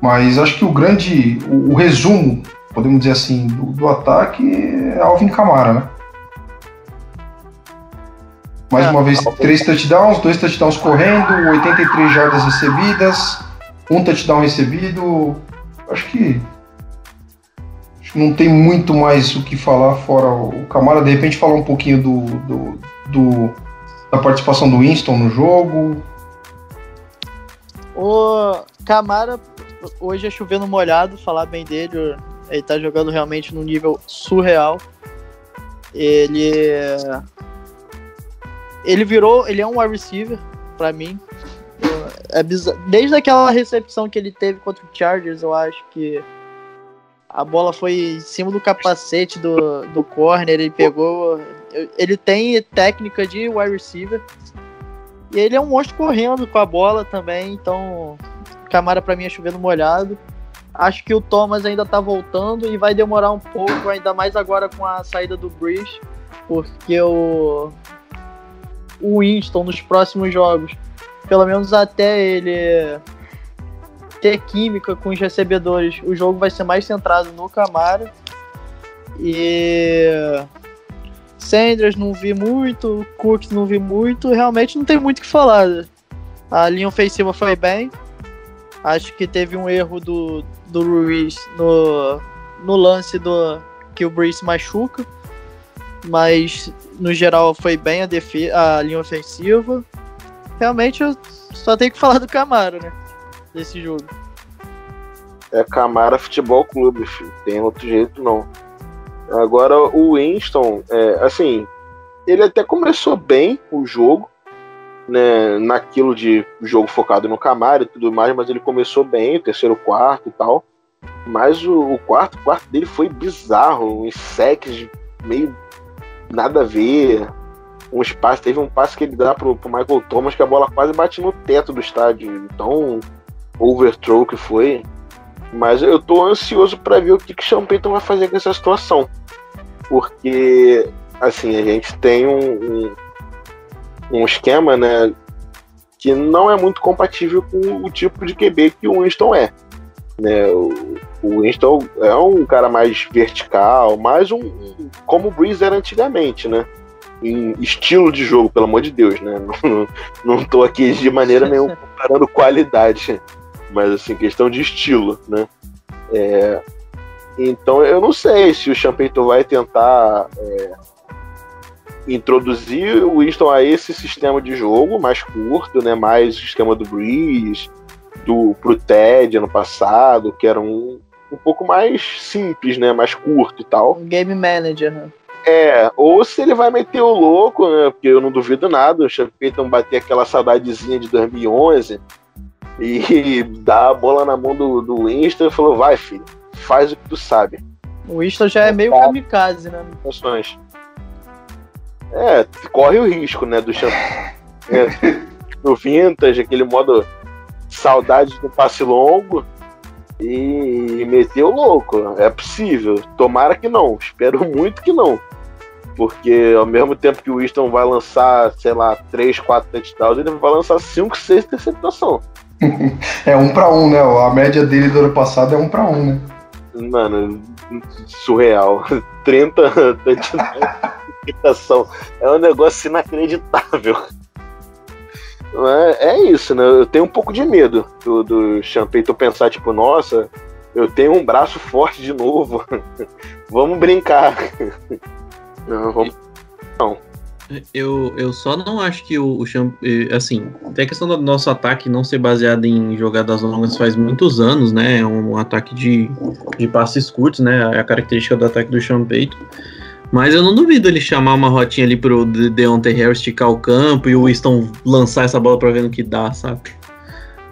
Mas acho que o grande, o, o resumo, podemos dizer assim, do, do ataque é Alvin Kamara, né? Mais é. uma vez, três touchdowns, dois touchdowns correndo, 83 jardas recebidas, um touchdown recebido. Acho que, acho que não tem muito mais o que falar fora o Camara. De repente, falar um pouquinho do, do, do da participação do Winston no jogo. O Camara, hoje é chovendo molhado, falar bem dele. Ele tá jogando realmente num nível surreal. Ele ele virou, ele é um wide receiver para mim. É Desde aquela recepção que ele teve contra o Chargers, eu acho que a bola foi em cima do capacete do, do corner, ele pegou. Ele tem técnica de wide receiver. E ele é um monstro correndo com a bola também, então Camara para mim é chovendo molhado. Acho que o Thomas ainda tá voltando e vai demorar um pouco, ainda mais agora com a saída do Bridge, porque o o Winston nos próximos jogos. Pelo menos até ele ter química com os recebedores. O jogo vai ser mais centrado no Camara. E Sanders não vi muito, Cook não vi muito, realmente não tem muito o que falar. A linha ofensiva foi bem. Acho que teve um erro do, do Ruiz no, no lance do que o Breeze machuca mas no geral foi bem a, a linha ofensiva. Realmente eu só tenho que falar do Camaro, né? Desse jogo. É Camara Futebol Clube, filho. Tem outro jeito não. Agora o Winston, é, assim, ele até começou bem o jogo, né? Naquilo de jogo focado no Camaro e tudo mais, mas ele começou bem, o terceiro quarto e tal. Mas o, o quarto, quarto dele foi bizarro, uns secs meio nada a ver. Um espaço, teve um passe que ele dá pro, pro Michael Thomas que a bola quase bate no teto do estádio. Então, overthrow que foi. Mas eu tô ansioso para ver o que, que Payton vai fazer com essa situação. Porque, assim, a gente tem um, um, um esquema, né? Que não é muito compatível com o tipo de QB que o Winston é. Né? O, o Winston é um cara mais vertical, mais um, como o Breeze era antigamente, né? Em estilo de jogo, pelo amor de Deus, né? Não, não tô aqui de maneira nenhuma comparando qualidade, mas assim, questão de estilo, né? É, então eu não sei se o Champeito vai tentar é, introduzir o Winston a esse sistema de jogo mais curto, né? Mais o esquema do Breeze, do pro Ted ano passado, que era um, um pouco mais simples, né? Mais curto e tal. Game Manager, né? É, ou se ele vai meter o louco, né? Porque eu não duvido nada, o Payton bater aquela saudadezinha de 2011 e dar a bola na mão do, do Winston e falou: vai, filho, faz o que tu sabe. O Winston já é meio tá. kamikaze, né? É, corre o risco, né? Do Sean. é, no Vintage, aquele modo saudade do passe longo e meteu louco. É possível. Tomara que não. Espero muito que não. Porque ao mesmo tempo que o Winston vai lançar, sei lá, 3, 4 touchdowns, ele vai lançar 5, 6 interceptação. é um para um, né? A média dele do ano passado é um para um, né? Mano, surreal. 30 touchdowns. é um negócio inacreditável. É, é isso, né? Eu tenho um pouco de medo do, do pensar, tipo, nossa, eu tenho um braço forte de novo. vamos brincar. Não, vamos. Não. Eu, eu só não acho que o, o. Assim, tem a questão do nosso ataque não ser baseado em jogadas longas faz muitos anos, né? É um, um ataque de, de passes curtos, né? É a característica do ataque do Champeito. Mas eu não duvido ele chamar uma rotinha ali pro Deontay Harris esticar o campo e o Winston lançar essa bola pra ver no que dá, sabe?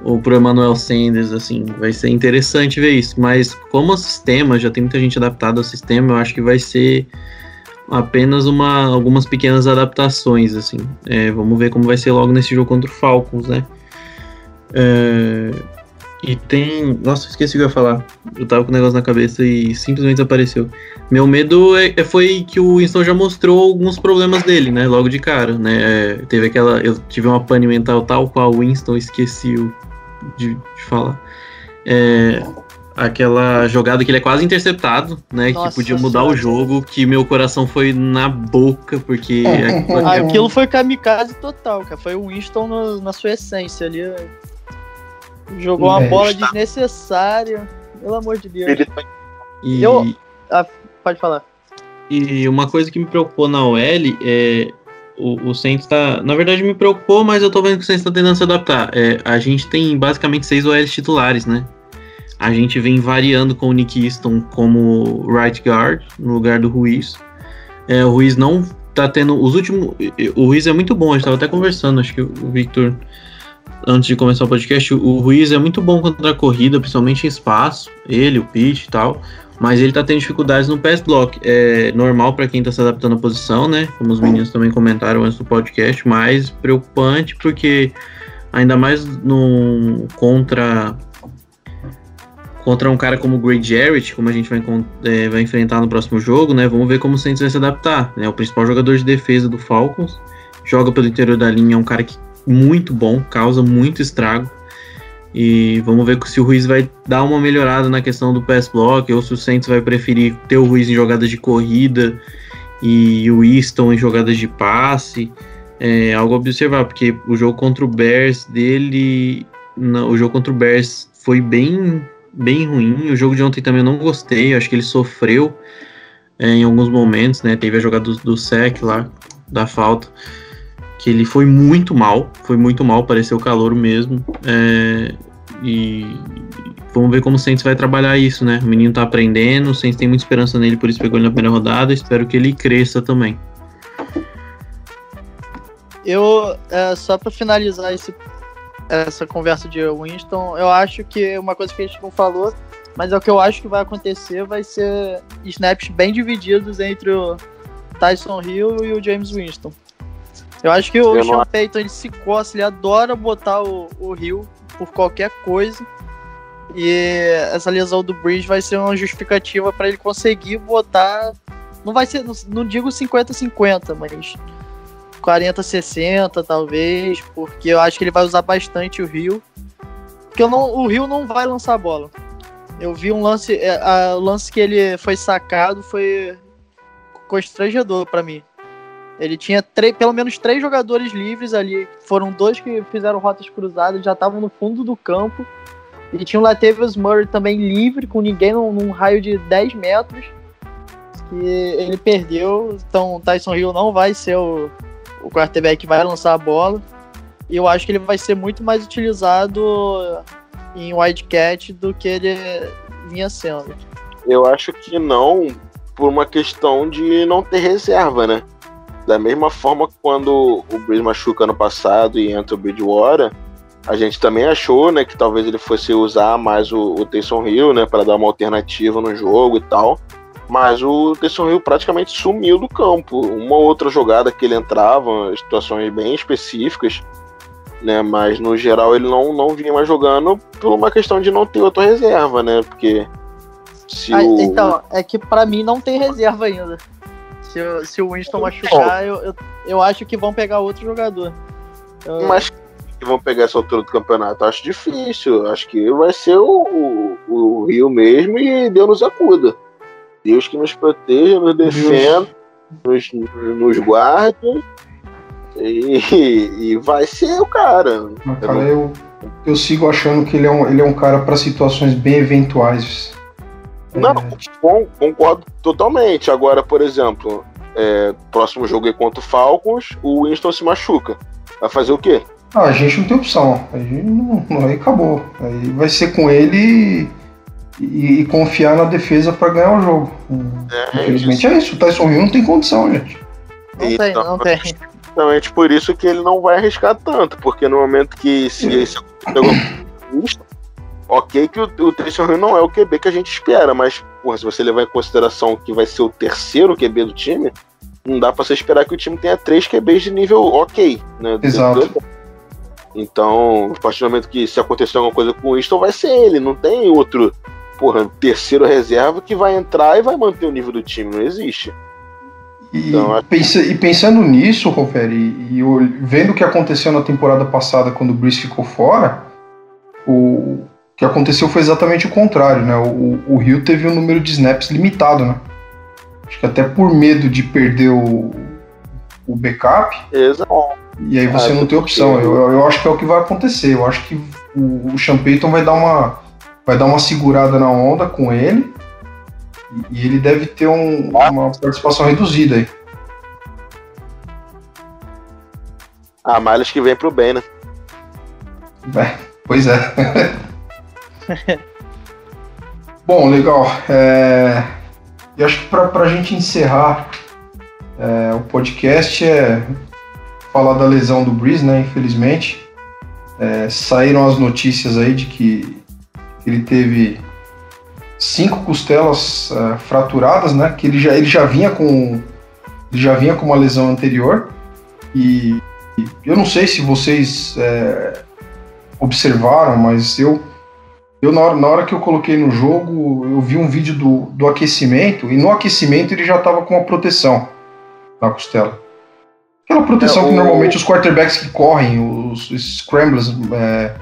ou pro Emmanuel Sanders, assim, vai ser interessante ver isso. Mas como o sistema, já tem muita gente adaptada ao sistema, eu acho que vai ser apenas uma, algumas pequenas adaptações, assim. É, vamos ver como vai ser logo nesse jogo contra o Falcons, né? É, e tem. Nossa, esqueci o que eu ia falar. Eu tava com o negócio na cabeça e simplesmente desapareceu. Meu medo é, é, foi que o Winston já mostrou alguns problemas dele, né? Logo de cara, né? É, teve aquela. Eu tive uma pane mental tal qual o Winston esqueci de, de falar. É, aquela jogada que ele é quase interceptado, né? Nossa, que podia mudar o jogo, que meu coração foi na boca, porque. aquilo, aquilo foi kamikaze total, cara. Foi o Winston no, na sua essência ali. Jogou uma é, bola está... desnecessária. Pelo amor de Deus. Ele... E... Eu... Ah, pode falar. E uma coisa que me preocupou na OL é. O, o Saints tá. Na verdade, me preocupou, mas eu tô vendo que o Saints tá tentando se adaptar. É, a gente tem basicamente seis OLs titulares, né? A gente vem variando com o Nick Easton como right guard, no lugar do Ruiz. É, o Ruiz não tá tendo. Os últimos. O Ruiz é muito bom, a gente tava até conversando, acho que o Victor antes de começar o podcast, o Ruiz é muito bom contra a corrida, principalmente em espaço, ele, o Pete e tal, mas ele tá tendo dificuldades no pass block. É normal para quem tá se adaptando à posição, né? Como os meninos também comentaram antes do podcast, mas preocupante porque ainda mais no contra contra um cara como o Greg Jarrett, como a gente vai, é, vai enfrentar no próximo jogo, né? Vamos ver como o Saints vai se adaptar. Né? O principal jogador de defesa do Falcons joga pelo interior da linha, é um cara que muito bom, causa muito estrago. E vamos ver se o Ruiz vai dar uma melhorada na questão do pass block ou se o Saints vai preferir ter o Ruiz em jogadas de corrida e o Easton em jogadas de passe. É algo a observar, porque o jogo contra o Bears dele. Não, o jogo contra o Bears foi bem, bem ruim. O jogo de ontem também eu não gostei. Acho que ele sofreu é, em alguns momentos, né? Teve a jogada do, do sec lá, da falta que ele foi muito mal, foi muito mal, pareceu calor mesmo. É, e vamos ver como o Saints vai trabalhar isso, né? O menino tá aprendendo, o Saints tem muita esperança nele, por isso pegou ele na primeira rodada. Espero que ele cresça também. Eu, é, só para finalizar esse, essa conversa de Winston, eu acho que uma coisa que a gente não falou, mas é o que eu acho que vai acontecer, vai ser snaps bem divididos entre o Tyson Hill e o James Winston. Eu acho que o Sean não... Payton ele se coça, ele adora botar o, o Rio por qualquer coisa. E essa lesão do Bridge vai ser uma justificativa para ele conseguir botar. Não vai ser, não, não digo 50-50, mas 40-60 talvez, porque eu acho que ele vai usar bastante o Rio. Porque eu não, o Rio não vai lançar a bola. Eu vi um lance, é, o lance que ele foi sacado foi constrangedor para mim. Ele tinha pelo menos três jogadores livres ali. Foram dois que fizeram rotas cruzadas, já estavam no fundo do campo. E tinha o Latavius Murray também livre, com ninguém num, num, raio de 10 metros. Que ele perdeu. Então o Tyson Hill não vai ser o, o quarterback que vai lançar a bola. E eu acho que ele vai ser muito mais utilizado em Wildcat do que ele vinha sendo. Eu acho que não, por uma questão de não ter reserva, né? Da mesma forma quando o Breeze machuca ano passado e entra o Bridgewater, a gente também achou, né, que talvez ele fosse usar mais o, o Taysom Hill, né, para dar uma alternativa no jogo e tal. Mas o Taysom Hill praticamente sumiu do campo. Uma outra jogada que ele entrava, situações bem específicas, né, mas no geral ele não, não vinha mais jogando por uma questão de não ter outra reserva, né, porque se ah, o... Então, é que para mim não tem reserva ainda. Se, se o Winston machucar, eu, eu, eu, acho que vão pegar outro jogador. Eu... Mas que vão pegar essa altura do campeonato? Acho difícil. Acho que vai ser o, o, o Rio mesmo e Deus nos acuda. Deus que nos proteja, nos defenda, nos, nos guarde. E, e, vai ser o cara. Mas, cara, eu, eu sigo achando que ele é um, ele é um cara para situações bem eventuais. Não, é. concordo totalmente. Agora, por exemplo, é, próximo jogo é contra o Falcons, o Winston se machuca. Vai fazer o quê? Ah, a gente não tem opção. Aí, não, aí acabou. Aí vai ser com ele e, e, e confiar na defesa para ganhar o jogo. É, Infelizmente é isso. O Tyson Hill não tem condição, gente. Não então, tem, não tem. Justamente por isso que ele não vai arriscar tanto, porque no momento que se esse Houston, ok que o, o Taysom Hill não é o QB que a gente espera, mas porra, se você levar em consideração que vai ser o terceiro QB do time, não dá pra você esperar que o time tenha três QBs de nível ok, né? Exato. Então, a partir do momento que se acontecer alguma coisa com o Winston, vai ser ele, não tem outro, porra, terceiro reserva que vai entrar e vai manter o nível do time, não existe. E, Então, pensa- e pensando nisso, Roferi, e, e vendo o que aconteceu na temporada passada quando o Breeze ficou fora, o que aconteceu foi exatamente o contrário, né? O, o Rio teve um número de snaps limitado, né? Acho que até por medo de perder o, o backup, Exato. e aí você Ah, não tem opção. Eu, eu acho que é o que vai acontecer. Eu acho que o, o Sean Payton vai dar uma vai dar uma segurada na onda com ele e, ele deve ter um- uma participação reduzida aí. A malhas que vem pro bem, né? É, pois é. Bom, legal. É, e acho que para a gente encerrar é, o podcast é falar da lesão do Breeze, né? Infelizmente. É, saíram as notícias aí de que ele teve cinco costelas é, fraturadas, né? Que ele já, ele já vinha com ele já vinha com uma lesão anterior e, e eu não sei se vocês é, observaram, mas eu, eu na, hora, na hora que eu coloquei no jogo, eu vi um vídeo do, do aquecimento, e no aquecimento ele já estava com uma proteção na costela. Aquela proteção É, que o- normalmente os quarterbacks que correm, os, os scramblers, é,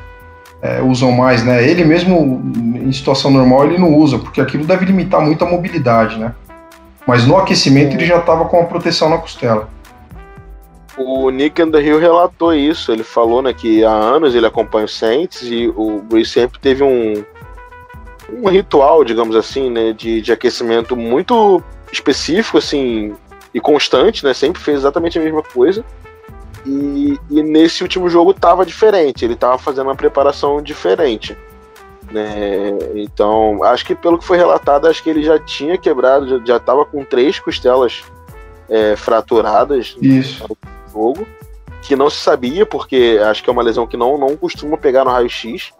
é, usam mais, né? Ele mesmo, em situação normal, ele não usa, porque aquilo deve limitar muito a mobilidade, né? Mas no aquecimento ele já estava com uma proteção na costela. O Nick Underhill relatou isso. Ele falou né, que há anos ele acompanha o Saints e o Breeze sempre teve um, um ritual, digamos assim, né, de, de aquecimento muito específico assim e constante, né? Sempre fez exatamente a mesma coisa. E, e nesse último jogo tava diferente. Ele tava fazendo uma preparação diferente. Né? Então, acho que pelo que foi relatado, acho que ele já tinha quebrado, já, já tava com três costelas é, fraturadas Isso. Jogo, que não se sabia, porque acho que é uma lesão que não, não costuma pegar no raio-x,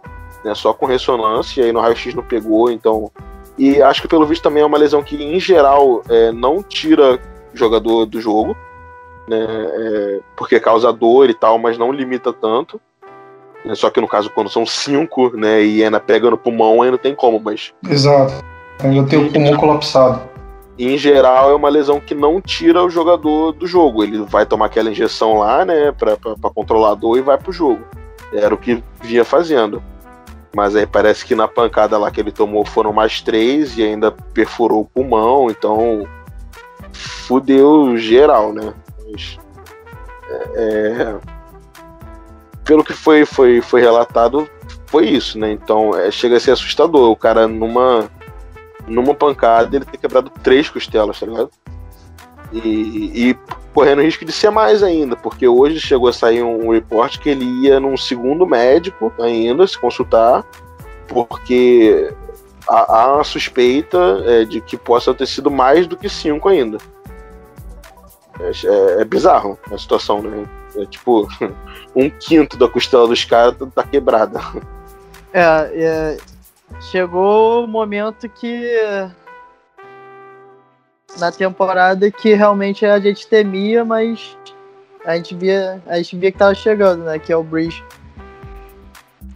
né, só com ressonância, e aí no raio-x não pegou, então. E acho que pelo visto também é uma lesão que, em geral, é, não tira jogador do jogo, né, é, porque causa dor e tal, mas não limita tanto. né, Só que no caso, quando são cinco, né, e ainda pega no pulmão, não tem como, mas Exato. Ainda tem o pulmão colapsado. Em geral é uma lesão que não tira o jogador do jogo. Ele vai tomar aquela injeção lá, né, pra controlar a dor e vai pro jogo. Era o que vinha fazendo. Mas aí parece que na pancada lá que ele tomou foram mais três e ainda perfurou o pulmão, então fudeu geral, né? Mas, é, pelo que foi, foi, foi relatado, foi isso, né? Então é, chega a ser assustador. O cara numa numa pancada ele ter quebrado três costelas, tá ligado? E, e correndo risco de ser mais ainda, porque hoje chegou a sair um report que ele ia num segundo médico ainda se consultar, porque há, há uma suspeita é, de que possa ter sido mais do que cinco ainda. É, é- é bizarro a situação, né? É tipo, um quinto da costela dos caras tá- tá quebrada. É, é, chegou o momento que na temporada que realmente a gente temia, mas a gente via, a gente via que tava chegando, né? Que é o Breeze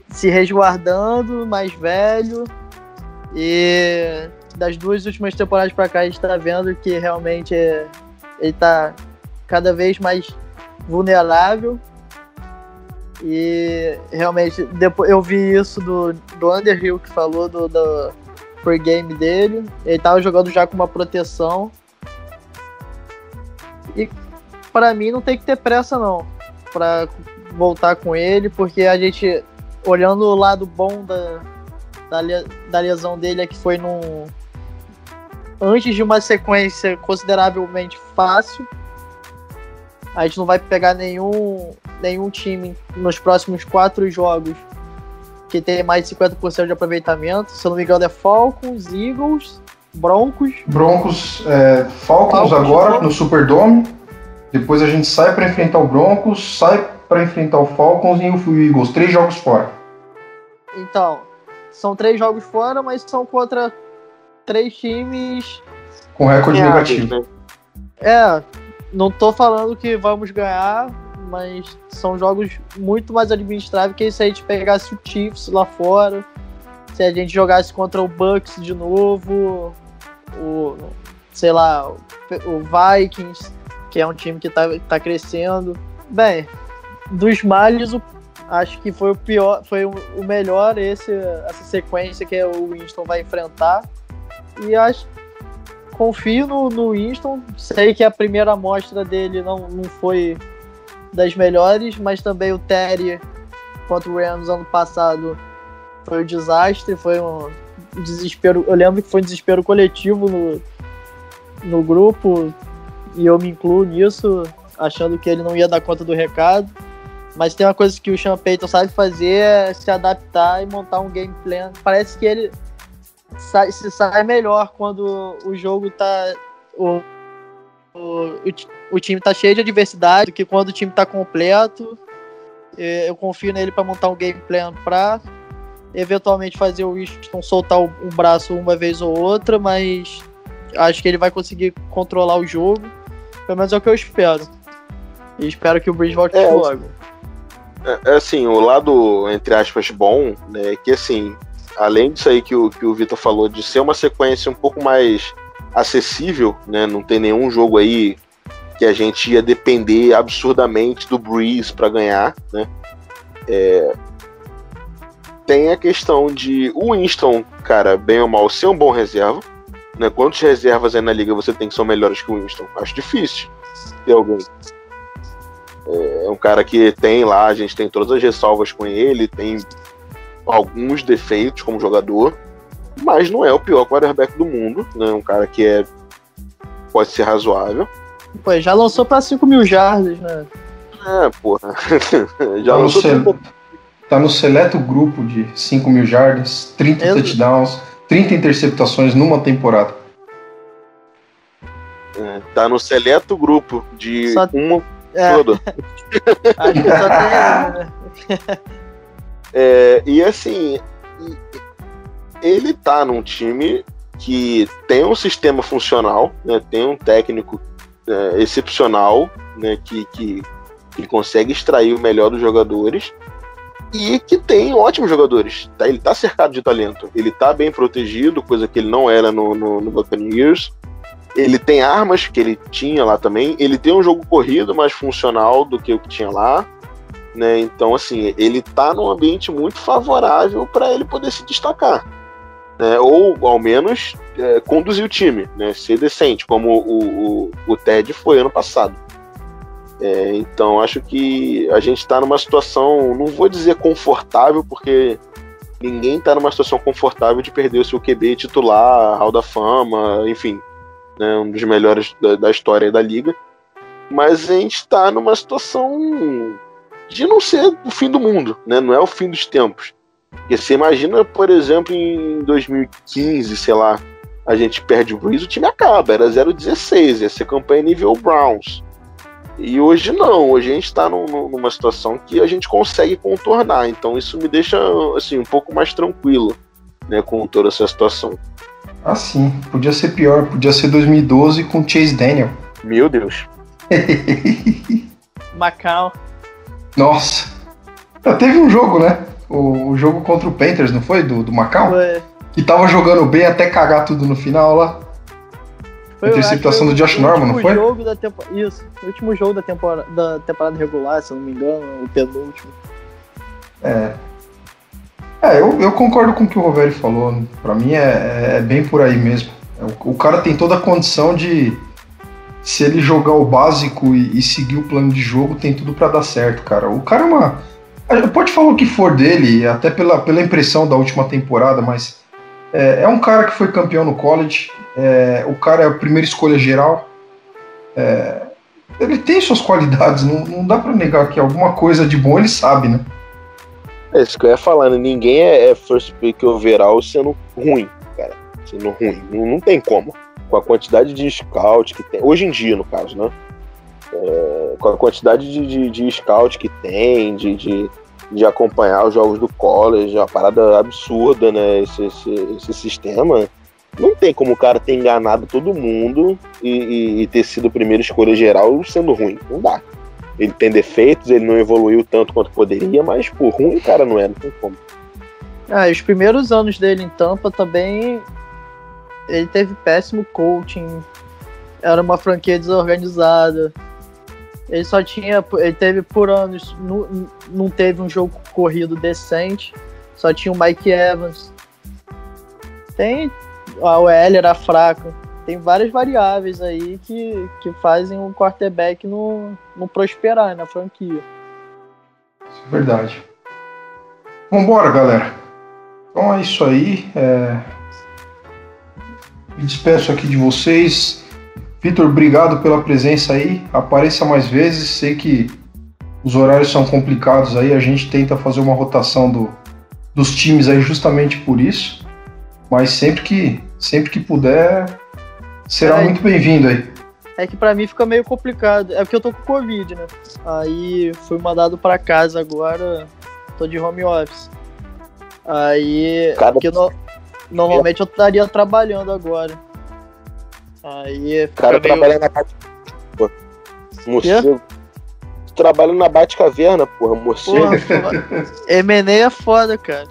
se resguardando, mais velho. E das duas últimas temporadas pra cá a gente tá vendo que realmente ele tá cada vez mais vulnerável. E realmente, depois eu vi isso do, do Underhill que falou do, do pregame dele. Ele tava jogando já com uma proteção. E pra mim não tem que ter pressa não. Pra voltar com ele, porque a gente, olhando o lado bom da, da, da lesão dele, é que foi num. Antes de uma sequência consideravelmente fácil. A gente não vai pegar nenhum, nenhum time nos próximos quatro jogos que tem mais de 50% de aproveitamento. Se eu não me engano, é Falcons, Eagles, Broncos. Broncos, é, Falcons Falcons, agora no Superdome. Depois a gente sai para enfrentar o Broncos, sai para enfrentar o Falcons e o Eagles. Três jogos fora. Então, são três jogos fora, mas são contra três times. Com recorde negativo. né? É, não tô falando que vamos ganhar, mas são jogos muito mais administráveis que se a gente pegasse o Chiefs lá fora, se a gente jogasse contra o Bucks de novo, o sei lá, o Vikings, que é um time que tá, tá crescendo. Bem, dos males, o- acho que foi o pior, foi o, melhor esse, essa sequência que o Winston vai enfrentar. E acho confio no, no Winston. Sei que a primeira amostra dele não, não foi das melhores, mas também o Terry contra o Rams ano passado foi um desastre, foi um desespero. Eu lembro que foi um desespero coletivo no, no grupo e eu me incluo nisso, achando que ele não ia dar conta do recado. Mas tem uma coisa que o Sean Payton sabe fazer é se adaptar e montar um game plan. Parece que ele sai, se sai melhor quando o jogo tá. O, o, o, ti- o time tá cheio de adversidade do que quando o time tá completo. Eu confio nele para montar um game plan pra eventualmente fazer o Winston soltar o, um braço uma vez ou outra, mas acho que ele vai conseguir controlar o jogo. Pelo menos é o que eu espero. E espero que o Bridge volte É, logo. É, é assim, o lado, entre aspas, bom, né, é que assim, além disso aí que o, que o Vitor falou, de ser uma sequência um pouco mais acessível, né, não tem nenhum jogo aí que a gente ia depender absurdamente do Breeze para ganhar, né, é, tem a questão de o Winston, cara, bem ou mal, ser um bom reserva, né, quantas reservas aí na liga você tem que são melhores que o Winston? Acho difícil ter alguém. É um cara que tem lá, a gente tem todas as ressalvas com ele, tem alguns defeitos como jogador, mas não é o pior quarterback do mundo, né? Um cara que é pode ser razoável. Pô, já lançou pra 5 mil jardas, né? É, porra. Já Tá no, lançou tudo. tá no seleto grupo de 5 mil jardas, 30 Eu- touchdowns, 30 interceptações numa temporada. É, tá no seleto grupo de Só- uma É, toda. acho que só tem né? É, e assim, ele tá num time que tem um sistema funcional, né, tem um técnico é, excepcional, né, que, que, que consegue extrair o melhor dos jogadores e que tem ótimos jogadores. Tá? Ele tá cercado de talento, ele tá bem protegido, coisa que ele não era no, no, no Buccaneers. Ele tem armas que ele tinha lá também. Ele tem um jogo corrido mais funcional do que o que tinha lá né? Então, assim, ele tá num ambiente muito favorável para ele poder se destacar, né? Ou, ao menos, é, conduzir o time, né? Ser decente, como o, o, o Ted foi ano passado. É, então, acho que a gente tá numa situação, não vou dizer confortável, porque ninguém tá numa situação confortável de perder o seu QB titular, Hall da Fama, enfim, né? Um dos melhores da, da história da liga. Mas a gente tá numa situação de não ser o fim do mundo, né? Não é o fim dos tempos. Porque você imagina, por exemplo, em 2015, sei lá, a gente perde o Breeze, o time acaba, era 0-16, ia ser campanha nível Browns. E hoje não, hoje a gente tá num- num- numa situação que a gente consegue contornar, então isso me deixa, assim, um pouco mais tranquilo, né, com toda essa situação. Ah, sim. Podia ser pior. Podia ser 2012 com Chase Daniel. Meu Deus. Macau. Nossa. Já teve um jogo, né? O, o jogo contra o Panthers, não foi? Do, do Macau? Que tava jogando bem até cagar tudo no final lá. foi, Interceptação do Josh Norman, não último foi? Jogo da tempo... Isso, o último jogo da temporada, da temporada regular, se eu não me engano, o penúltimo. É. É, eu, eu concordo com o que o Rovério falou. Pra mim é, é bem por aí mesmo. É, O, o cara tem toda a condição de. Se ele jogar o básico e, e seguir o plano de jogo, tem tudo pra dar certo, cara. O cara é uma. Pode falar o que for dele, até pela, pela impressão da última temporada, mas é, é um cara que foi campeão no college. é, o cara é a primeira escolha geral. É, ele tem suas qualidades, não, não dá pra negar que alguma coisa de bom ele sabe, né? É isso que eu ia falar, né? Ninguém é, é first pick overall sendo ruim, cara. Sendo ruim. Não, não tem como. Com a quantidade de scout que tem. Hoje em dia, no caso, né? É, com a quantidade de, de, de scout que tem, de, de, de acompanhar os jogos do college, é uma parada absurda, né? Esse, esse, esse sistema. Não tem como o cara ter enganado todo mundo e, e, e ter sido a primeira escolha geral sendo ruim. Não dá. Ele tem defeitos, ele não evoluiu tanto quanto poderia, mas por ruim o cara não é, não tem como. Ah, os primeiros anos dele em Tampa também. Ele teve péssimo coaching. Era uma franquia desorganizada. Ele só tinha. Ele teve por anos. Não, não teve um jogo corrido decente. Só tinha o Mike Evans. Tem. A OL era fraca. Tem várias variáveis aí que, que fazem o quarterback não, não prosperar na franquia. É verdade. Vambora, galera. Então é isso aí. É... Me despeço aqui de vocês. Vitor, obrigado pela presença aí. Apareça mais vezes. Sei que os horários são complicados aí. A gente tenta fazer uma rotação do, dos times aí justamente por isso. Mas sempre que, sempre que puder, será É. muito bem-vindo aí. É que pra mim fica meio complicado. É porque eu tô com Covid, né? Aí fui mandado pra casa agora. Tô de home office. Aí. Cada- Porque no- normalmente eu estaria trabalhando agora. Aí cara meio. trabalha na. Pô, Morcego. Tu trabalha na Bate-Caverna, porra, morcego. M&A é foda, cara.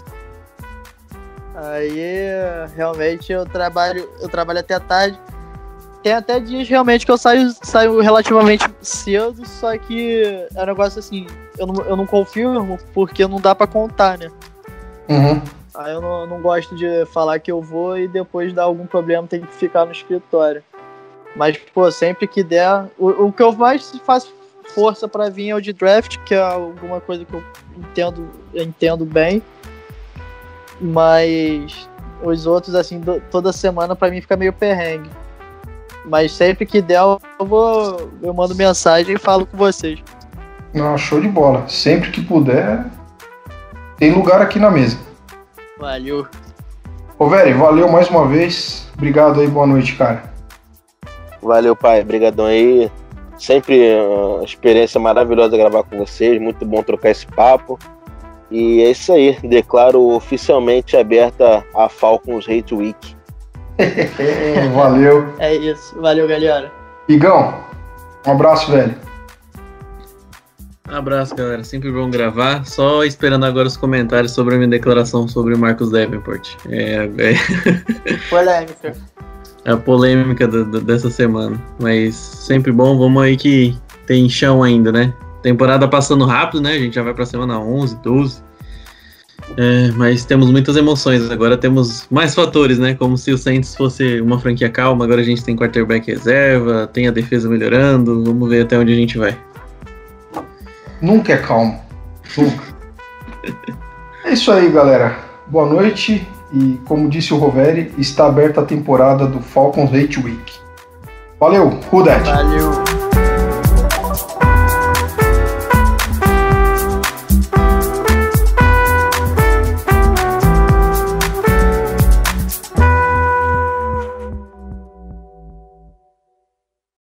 Aí realmente eu trabalho, eu trabalho até tarde. Tem até dias realmente que eu saio, saio relativamente cedo, só que é um negócio assim, eu não, eu não confirmo porque não dá pra contar, né? Uhum. Aí eu não, não gosto de falar que eu vou e depois dar algum problema tem que ficar no escritório. Mas, pô, sempre que der. O, o que eu mais faço força pra vir é o de draft, que é alguma coisa que eu entendo, entendo bem. Mas os outros, assim, do- toda semana pra mim fica meio perrengue. Mas sempre que der, eu vou. Eu mando mensagem e falo com vocês. Não, show de bola. Sempre que puder, tem lugar aqui na mesa. Valeu. Ô, velho, valeu mais uma vez. Obrigado aí, boa noite, cara. Valeu, pai. Obrigadão aí. Sempre uma experiência maravilhosa gravar com vocês. Muito bom trocar esse papo. E é isso aí. Declaro oficialmente aberta a Falcons Hate Week. Valeu. É isso. Valeu, galera. Igão, um abraço, velho. Abraço, galera. Sempre bom gravar. Só esperando agora os comentários sobre a minha declaração sobre o Marcos Davenport. É, é- Polêmica. é a polêmica do- do- dessa semana. Mas sempre bom. Vamos aí que tem chão ainda, né? Temporada passando rápido, né? A gente já vai pra semana 11, 12. É, mas temos muitas emoções. Agora temos mais fatores, né? Como se o Saints fosse uma franquia calma. Agora a gente tem quarterback reserva, tem a defesa melhorando. Vamos ver até onde a gente vai. Nunca é calmo. Nunca. é isso aí, galera. Boa noite. E como disse o Roveri, está aberta a temporada do Falcons Hate Week. Valeu, Rudet. Valeu.